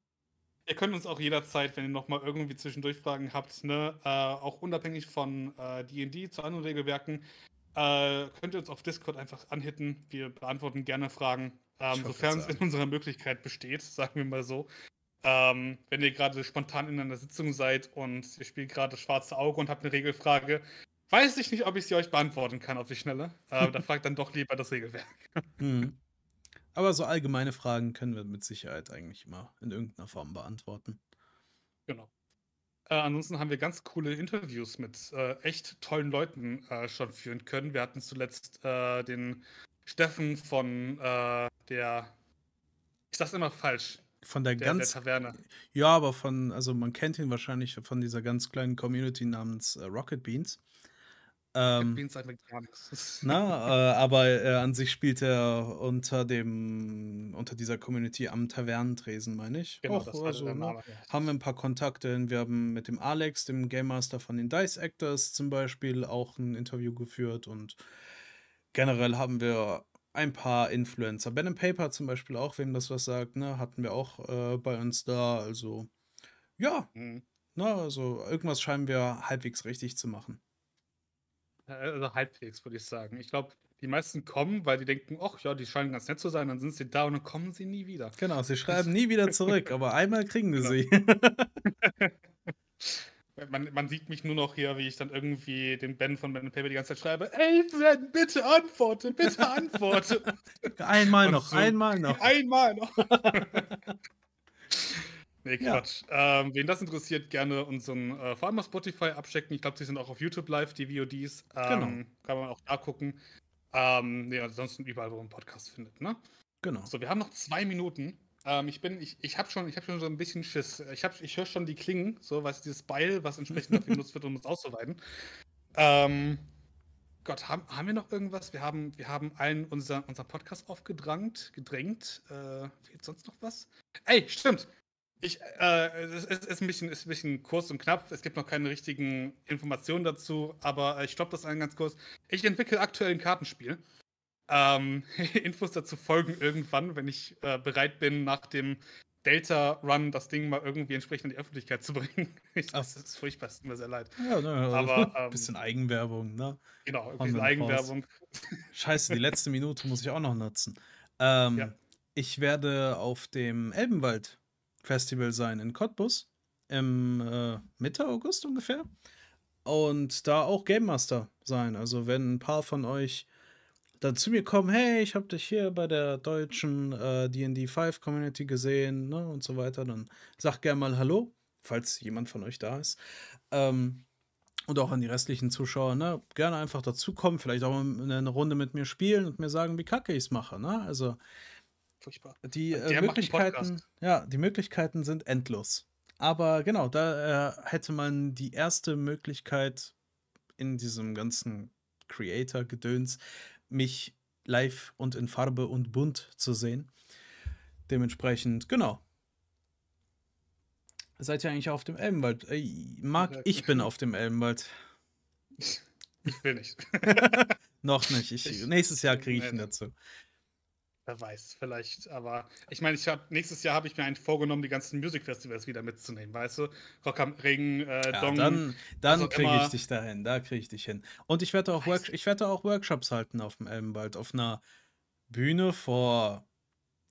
ihr könnt uns auch jederzeit, wenn ihr nochmal irgendwie zwischendurch Fragen habt, ne, äh, auch unabhängig von äh, D&D zu anderen Regelwerken, äh, könnt ihr uns auf Discord einfach anhitten. Wir beantworten gerne Fragen, ähm, sofern es in unserer Möglichkeit besteht, (laughs) sagen wir mal so. Ähm, wenn ihr gerade spontan in einer Sitzung seid und ihr spielt gerade Schwarze Auge und habt eine Regelfrage, weiß ich nicht, ob ich sie euch beantworten kann auf die Schnelle. Äh, da (laughs) fragt dann doch lieber das Regelwerk. Mhm. Aber so allgemeine Fragen können wir mit Sicherheit eigentlich immer in irgendeiner Form beantworten. Genau. Äh, ansonsten haben wir ganz coole Interviews mit äh, echt tollen Leuten äh, schon führen können. Wir hatten zuletzt äh, den Steffen von äh, der, ich sag's immer falsch, Von der der, der ganz, Taverne. ja, aber von, also man kennt ihn wahrscheinlich von dieser ganz kleinen Community namens äh, Rocket Beans. Ähm, Beans sagt mir gar nichts. Na, äh, aber äh, an sich spielt er unter dem, unter dieser Community am Tavernentresen, meine ich. Genau, Auch, das also, der ne, Name. ja. haben wir ein paar Kontakte. Wir haben mit dem Alex, dem Game Master von den Dice Actors zum Beispiel, auch ein Interview geführt und generell haben wir ein paar Influencer. Ben and Paper zum Beispiel auch, wem das was sagt, ne, hatten wir auch äh, bei uns da. Also, ja, Mhm. ne, also irgendwas scheinen wir halbwegs richtig zu machen. Also halbwegs, würde ich sagen. Ich glaube, die meisten kommen, weil die denken, ach ja, die scheinen ganz nett zu sein, dann sind sie da und dann kommen sie nie wieder. Genau, sie schreiben nie wieder zurück, aber einmal kriegen wir Genau. sie. (laughs) Man, man sieht mich nur noch hier, wie ich dann irgendwie den Ben von Ben Paper die ganze Zeit schreibe, ey Ben, bitte antworte, bitte antworte. (laughs) einmal noch, so- einmal noch. (laughs) Einmal noch. Nee, Ja. Quatsch. Ähm, wen das interessiert, gerne unseren, äh, vor allem auf Spotify abchecken. Ich glaube, die sind auch auf YouTube live, die VODs. Ähm, Genau. Kann man auch da gucken. Ähm, nee, ansonsten überall, wo man einen Podcast findet, ne? Genau. So, wir haben noch zwei Minuten. Ähm, ich bin, ich, ich habe schon, ich habe schon so ein bisschen Schiss. Ich habe, ich höre schon die Klingen, so was dieses Beil, was entsprechend dafür (laughs) genutzt wird, um uns auszuweiten. Ähm, Gott, haben, haben wir noch irgendwas? Wir haben, wir haben allen unser, unser Podcast aufgedrängt, gedrängt. Äh, fehlt sonst noch was? Ey, stimmt. Ich, äh, es ist, ist, ein bisschen, ist ein bisschen kurz und knapp. Es gibt noch keine richtigen Informationen dazu, aber ich stoppe das an ganz kurz. Ich entwickle aktuell ein Kartenspiel. Ähm, (laughs) Infos dazu folgen irgendwann, wenn ich äh, bereit bin, nach dem Delta-Run das Ding mal irgendwie entsprechend in die Öffentlichkeit zu (laughs) bringen. Ich, das ist furchtbar, es tut mir sehr leid. Ja, ne, also Aber, ein (laughs) ähm, bisschen Eigenwerbung, ne? Genau, ein bisschen. Eigenwerbung. Scheiße, die letzte Minute muss ich auch noch nutzen. Ähm, Ja. Ich werde auf dem Elbenwald Festival sein in Cottbus im äh, Mitte August ungefähr. Und da auch Game Master sein. Also wenn ein paar von euch dann zu mir kommen, hey, ich habe dich hier bei der deutschen äh, D&D 5 Community gesehen, ne, und so weiter, dann sag gerne mal Hallo, falls jemand von euch da ist. Ähm, und auch an die restlichen Zuschauer, ne, gerne einfach dazukommen, vielleicht auch eine Runde mit mir spielen und mir sagen, wie kacke ich es mache, ne? Also furchtbar. Die äh, Möglichkeiten, ja, die Möglichkeiten sind endlos. Aber genau, da äh, hätte man die erste Möglichkeit in diesem ganzen Creator-Gedöns, mich live und in Farbe und bunt zu sehen. Dementsprechend, genau. Seid ihr eigentlich auf dem Elbenwald? Äh, Marc, ich bin auf dem Elbenwald. Ich will nicht. (laughs) Noch nicht. Ich, nächstes Jahr kriege ich ihn dazu. Wer weiß, vielleicht, aber ich meine, ich habe nächstes Jahr habe ich mir eigentlich vorgenommen, die ganzen Musikfestivals wieder mitzunehmen, weißt du? Rock am Ring, äh, Ja, Dong. dann dann kriege ich dich dahin. Da kriege ich dich hin. Und ich werde auch, Work ich werde auch Workshops halten auf dem Elbenwald. Auf einer Bühne vor,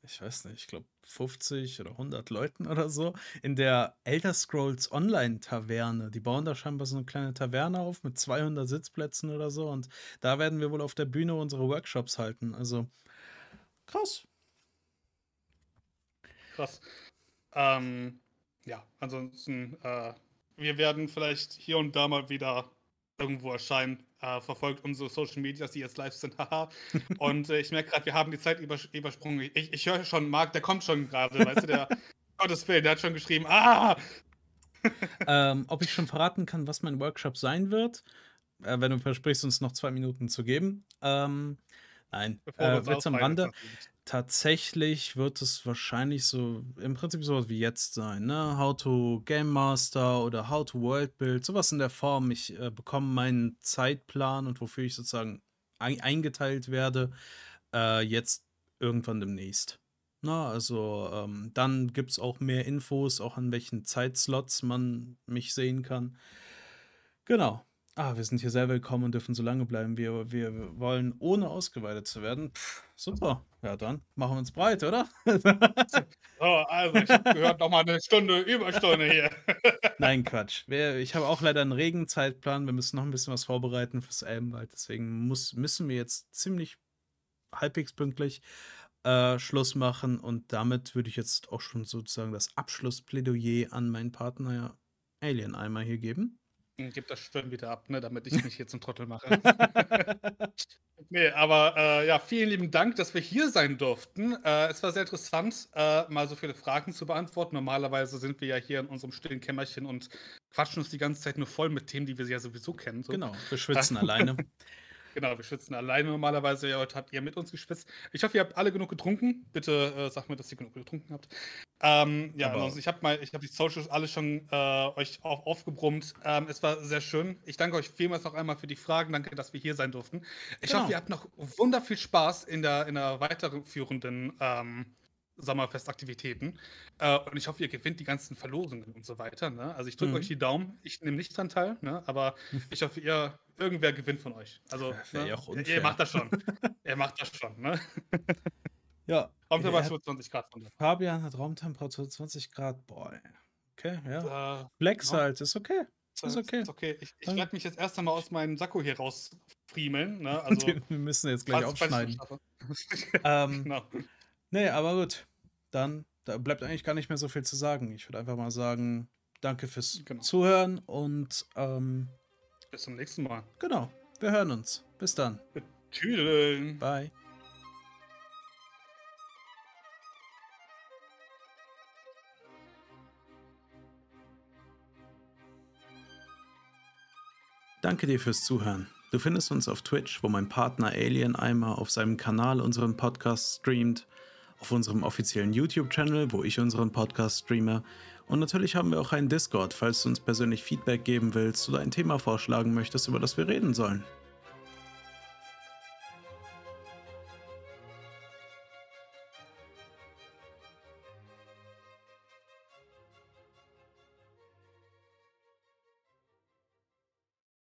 ich weiß nicht, ich glaube 50 oder 100 Leuten oder so. In der Elder Scrolls Online Taverne. Die bauen da scheinbar so eine kleine Taverne auf mit 200 Sitzplätzen oder so. Und da werden wir wohl auf der Bühne unsere Workshops halten. Also krass. Krass. Ähm, ja, ansonsten, äh, wir werden vielleicht hier und da mal wieder irgendwo erscheinen. Äh, verfolgt unsere Social Medias, die jetzt live sind. (laughs) Haha. und äh, ich merke gerade, wir haben die Zeit übers übersprungen. Ich, ich höre schon, Marc, der kommt schon gerade, weißt du, der (laughs) Gottes Willen, der hat schon geschrieben, ah! (laughs) ähm, ob ich schon verraten kann, was mein Workshop sein wird, äh, wenn du versprichst, uns noch zwei Minuten zu geben. Ähm, nein, äh, Witz am Rande. Tatsächlich wird es wahrscheinlich so im Prinzip sowas wie jetzt sein, ne? How to Game Master oder How to World Build, sowas in der Form. Ich äh, bekomme meinen Zeitplan und wofür ich sozusagen ein eingeteilt werde, äh, jetzt irgendwann demnächst. Na, also ähm, dann gibt es auch mehr Infos, auch an welchen Zeitslots man mich sehen kann. Genau. Ah, wir sind hier sehr willkommen und dürfen so lange bleiben, wie wir, wir wollen, ohne ausgeweitet zu werden. Pff, super. Ja, dann machen wir uns breit, oder? (laughs) So, also, ich habe gehört, noch mal eine Stunde, Überstunde hier. (laughs) Nein, Quatsch. Wir, ich habe auch leider einen regen Zeitplan. Wir müssen noch ein bisschen was vorbereiten fürs Elbenwald. Deswegen muss, müssen wir jetzt ziemlich halbwegs pünktlich äh, Schluss machen. Und damit würde ich jetzt auch schon sozusagen das Abschlussplädoyer an meinen Partner Alien einmal hier geben. Gib das Stören wieder ab, ne, damit ich mich hier zum Trottel mache. (laughs) nee, aber äh, ja, vielen lieben Dank, dass wir hier sein durften. Äh, es war sehr interessant, äh, mal so viele Fragen zu beantworten. Normalerweise sind wir ja hier in unserem stillen Kämmerchen und quatschen uns die ganze Zeit nur voll mit Themen, die wir ja sowieso kennen. So. Genau, wir schwitzen (laughs) alleine. Genau, wir schwitzen alleine normalerweise. Ja, heute habt ihr mit uns geschwitzt. Ich hoffe, ihr habt alle genug getrunken. Bitte äh, sagt mir, dass ihr genug getrunken habt. Ähm, ja, Aber- ansonsten, ich habe mal, ich habe die Socials alle schon äh, euch auf, aufgebrummt. Ähm, es war sehr schön. Ich danke euch vielmals noch einmal für die Fragen. Danke, dass wir hier sein durften. Ich Genau. hoffe, ihr habt noch wunder viel Spaß in der, in der weiterführenden ähm, Sommerfestaktivitäten. Äh, und ich hoffe, ihr gewinnt die ganzen Verlosungen und so weiter. Ne? Also ich drücke Mhm. euch die Daumen. Ich nehme nicht dran teil, ne? aber ich hoffe, ihr irgendwer gewinnt von euch. Also ne? ja ihr, macht das schon. (laughs) ihr macht das schon. Ne? Ja, er hat- 25 Grad von Fabian hat Raumtemperatur 20 Grad. Boah, ey. Okay, ja. Äh, Flex ja. halt, ist okay. ist okay. Ist okay. Ich, ich werde mich jetzt erst einmal aus meinem Sakko hier rausfriemeln. Ne? (laughs) Also, wir müssen jetzt gleich aufschneiden. Ähm, (laughs) genau. Nee, aber gut. Dann da bleibt eigentlich gar nicht mehr so viel zu sagen. Ich würde einfach mal sagen, danke fürs Genau. Zuhören und ähm, Bis zum nächsten Mal. genau, wir hören uns. Bis dann. (laughs) Tüdeln. Bye. Danke dir fürs Zuhören. Du findest uns auf Twitch, wo mein Partner Alien Eimer auf seinem Kanal unseren Podcast streamt, auf unserem offiziellen YouTube-Channel, wo ich unseren Podcast streame. Und natürlich haben wir auch einen Discord, falls du uns persönlich Feedback geben willst oder ein Thema vorschlagen möchtest, über das wir reden sollen.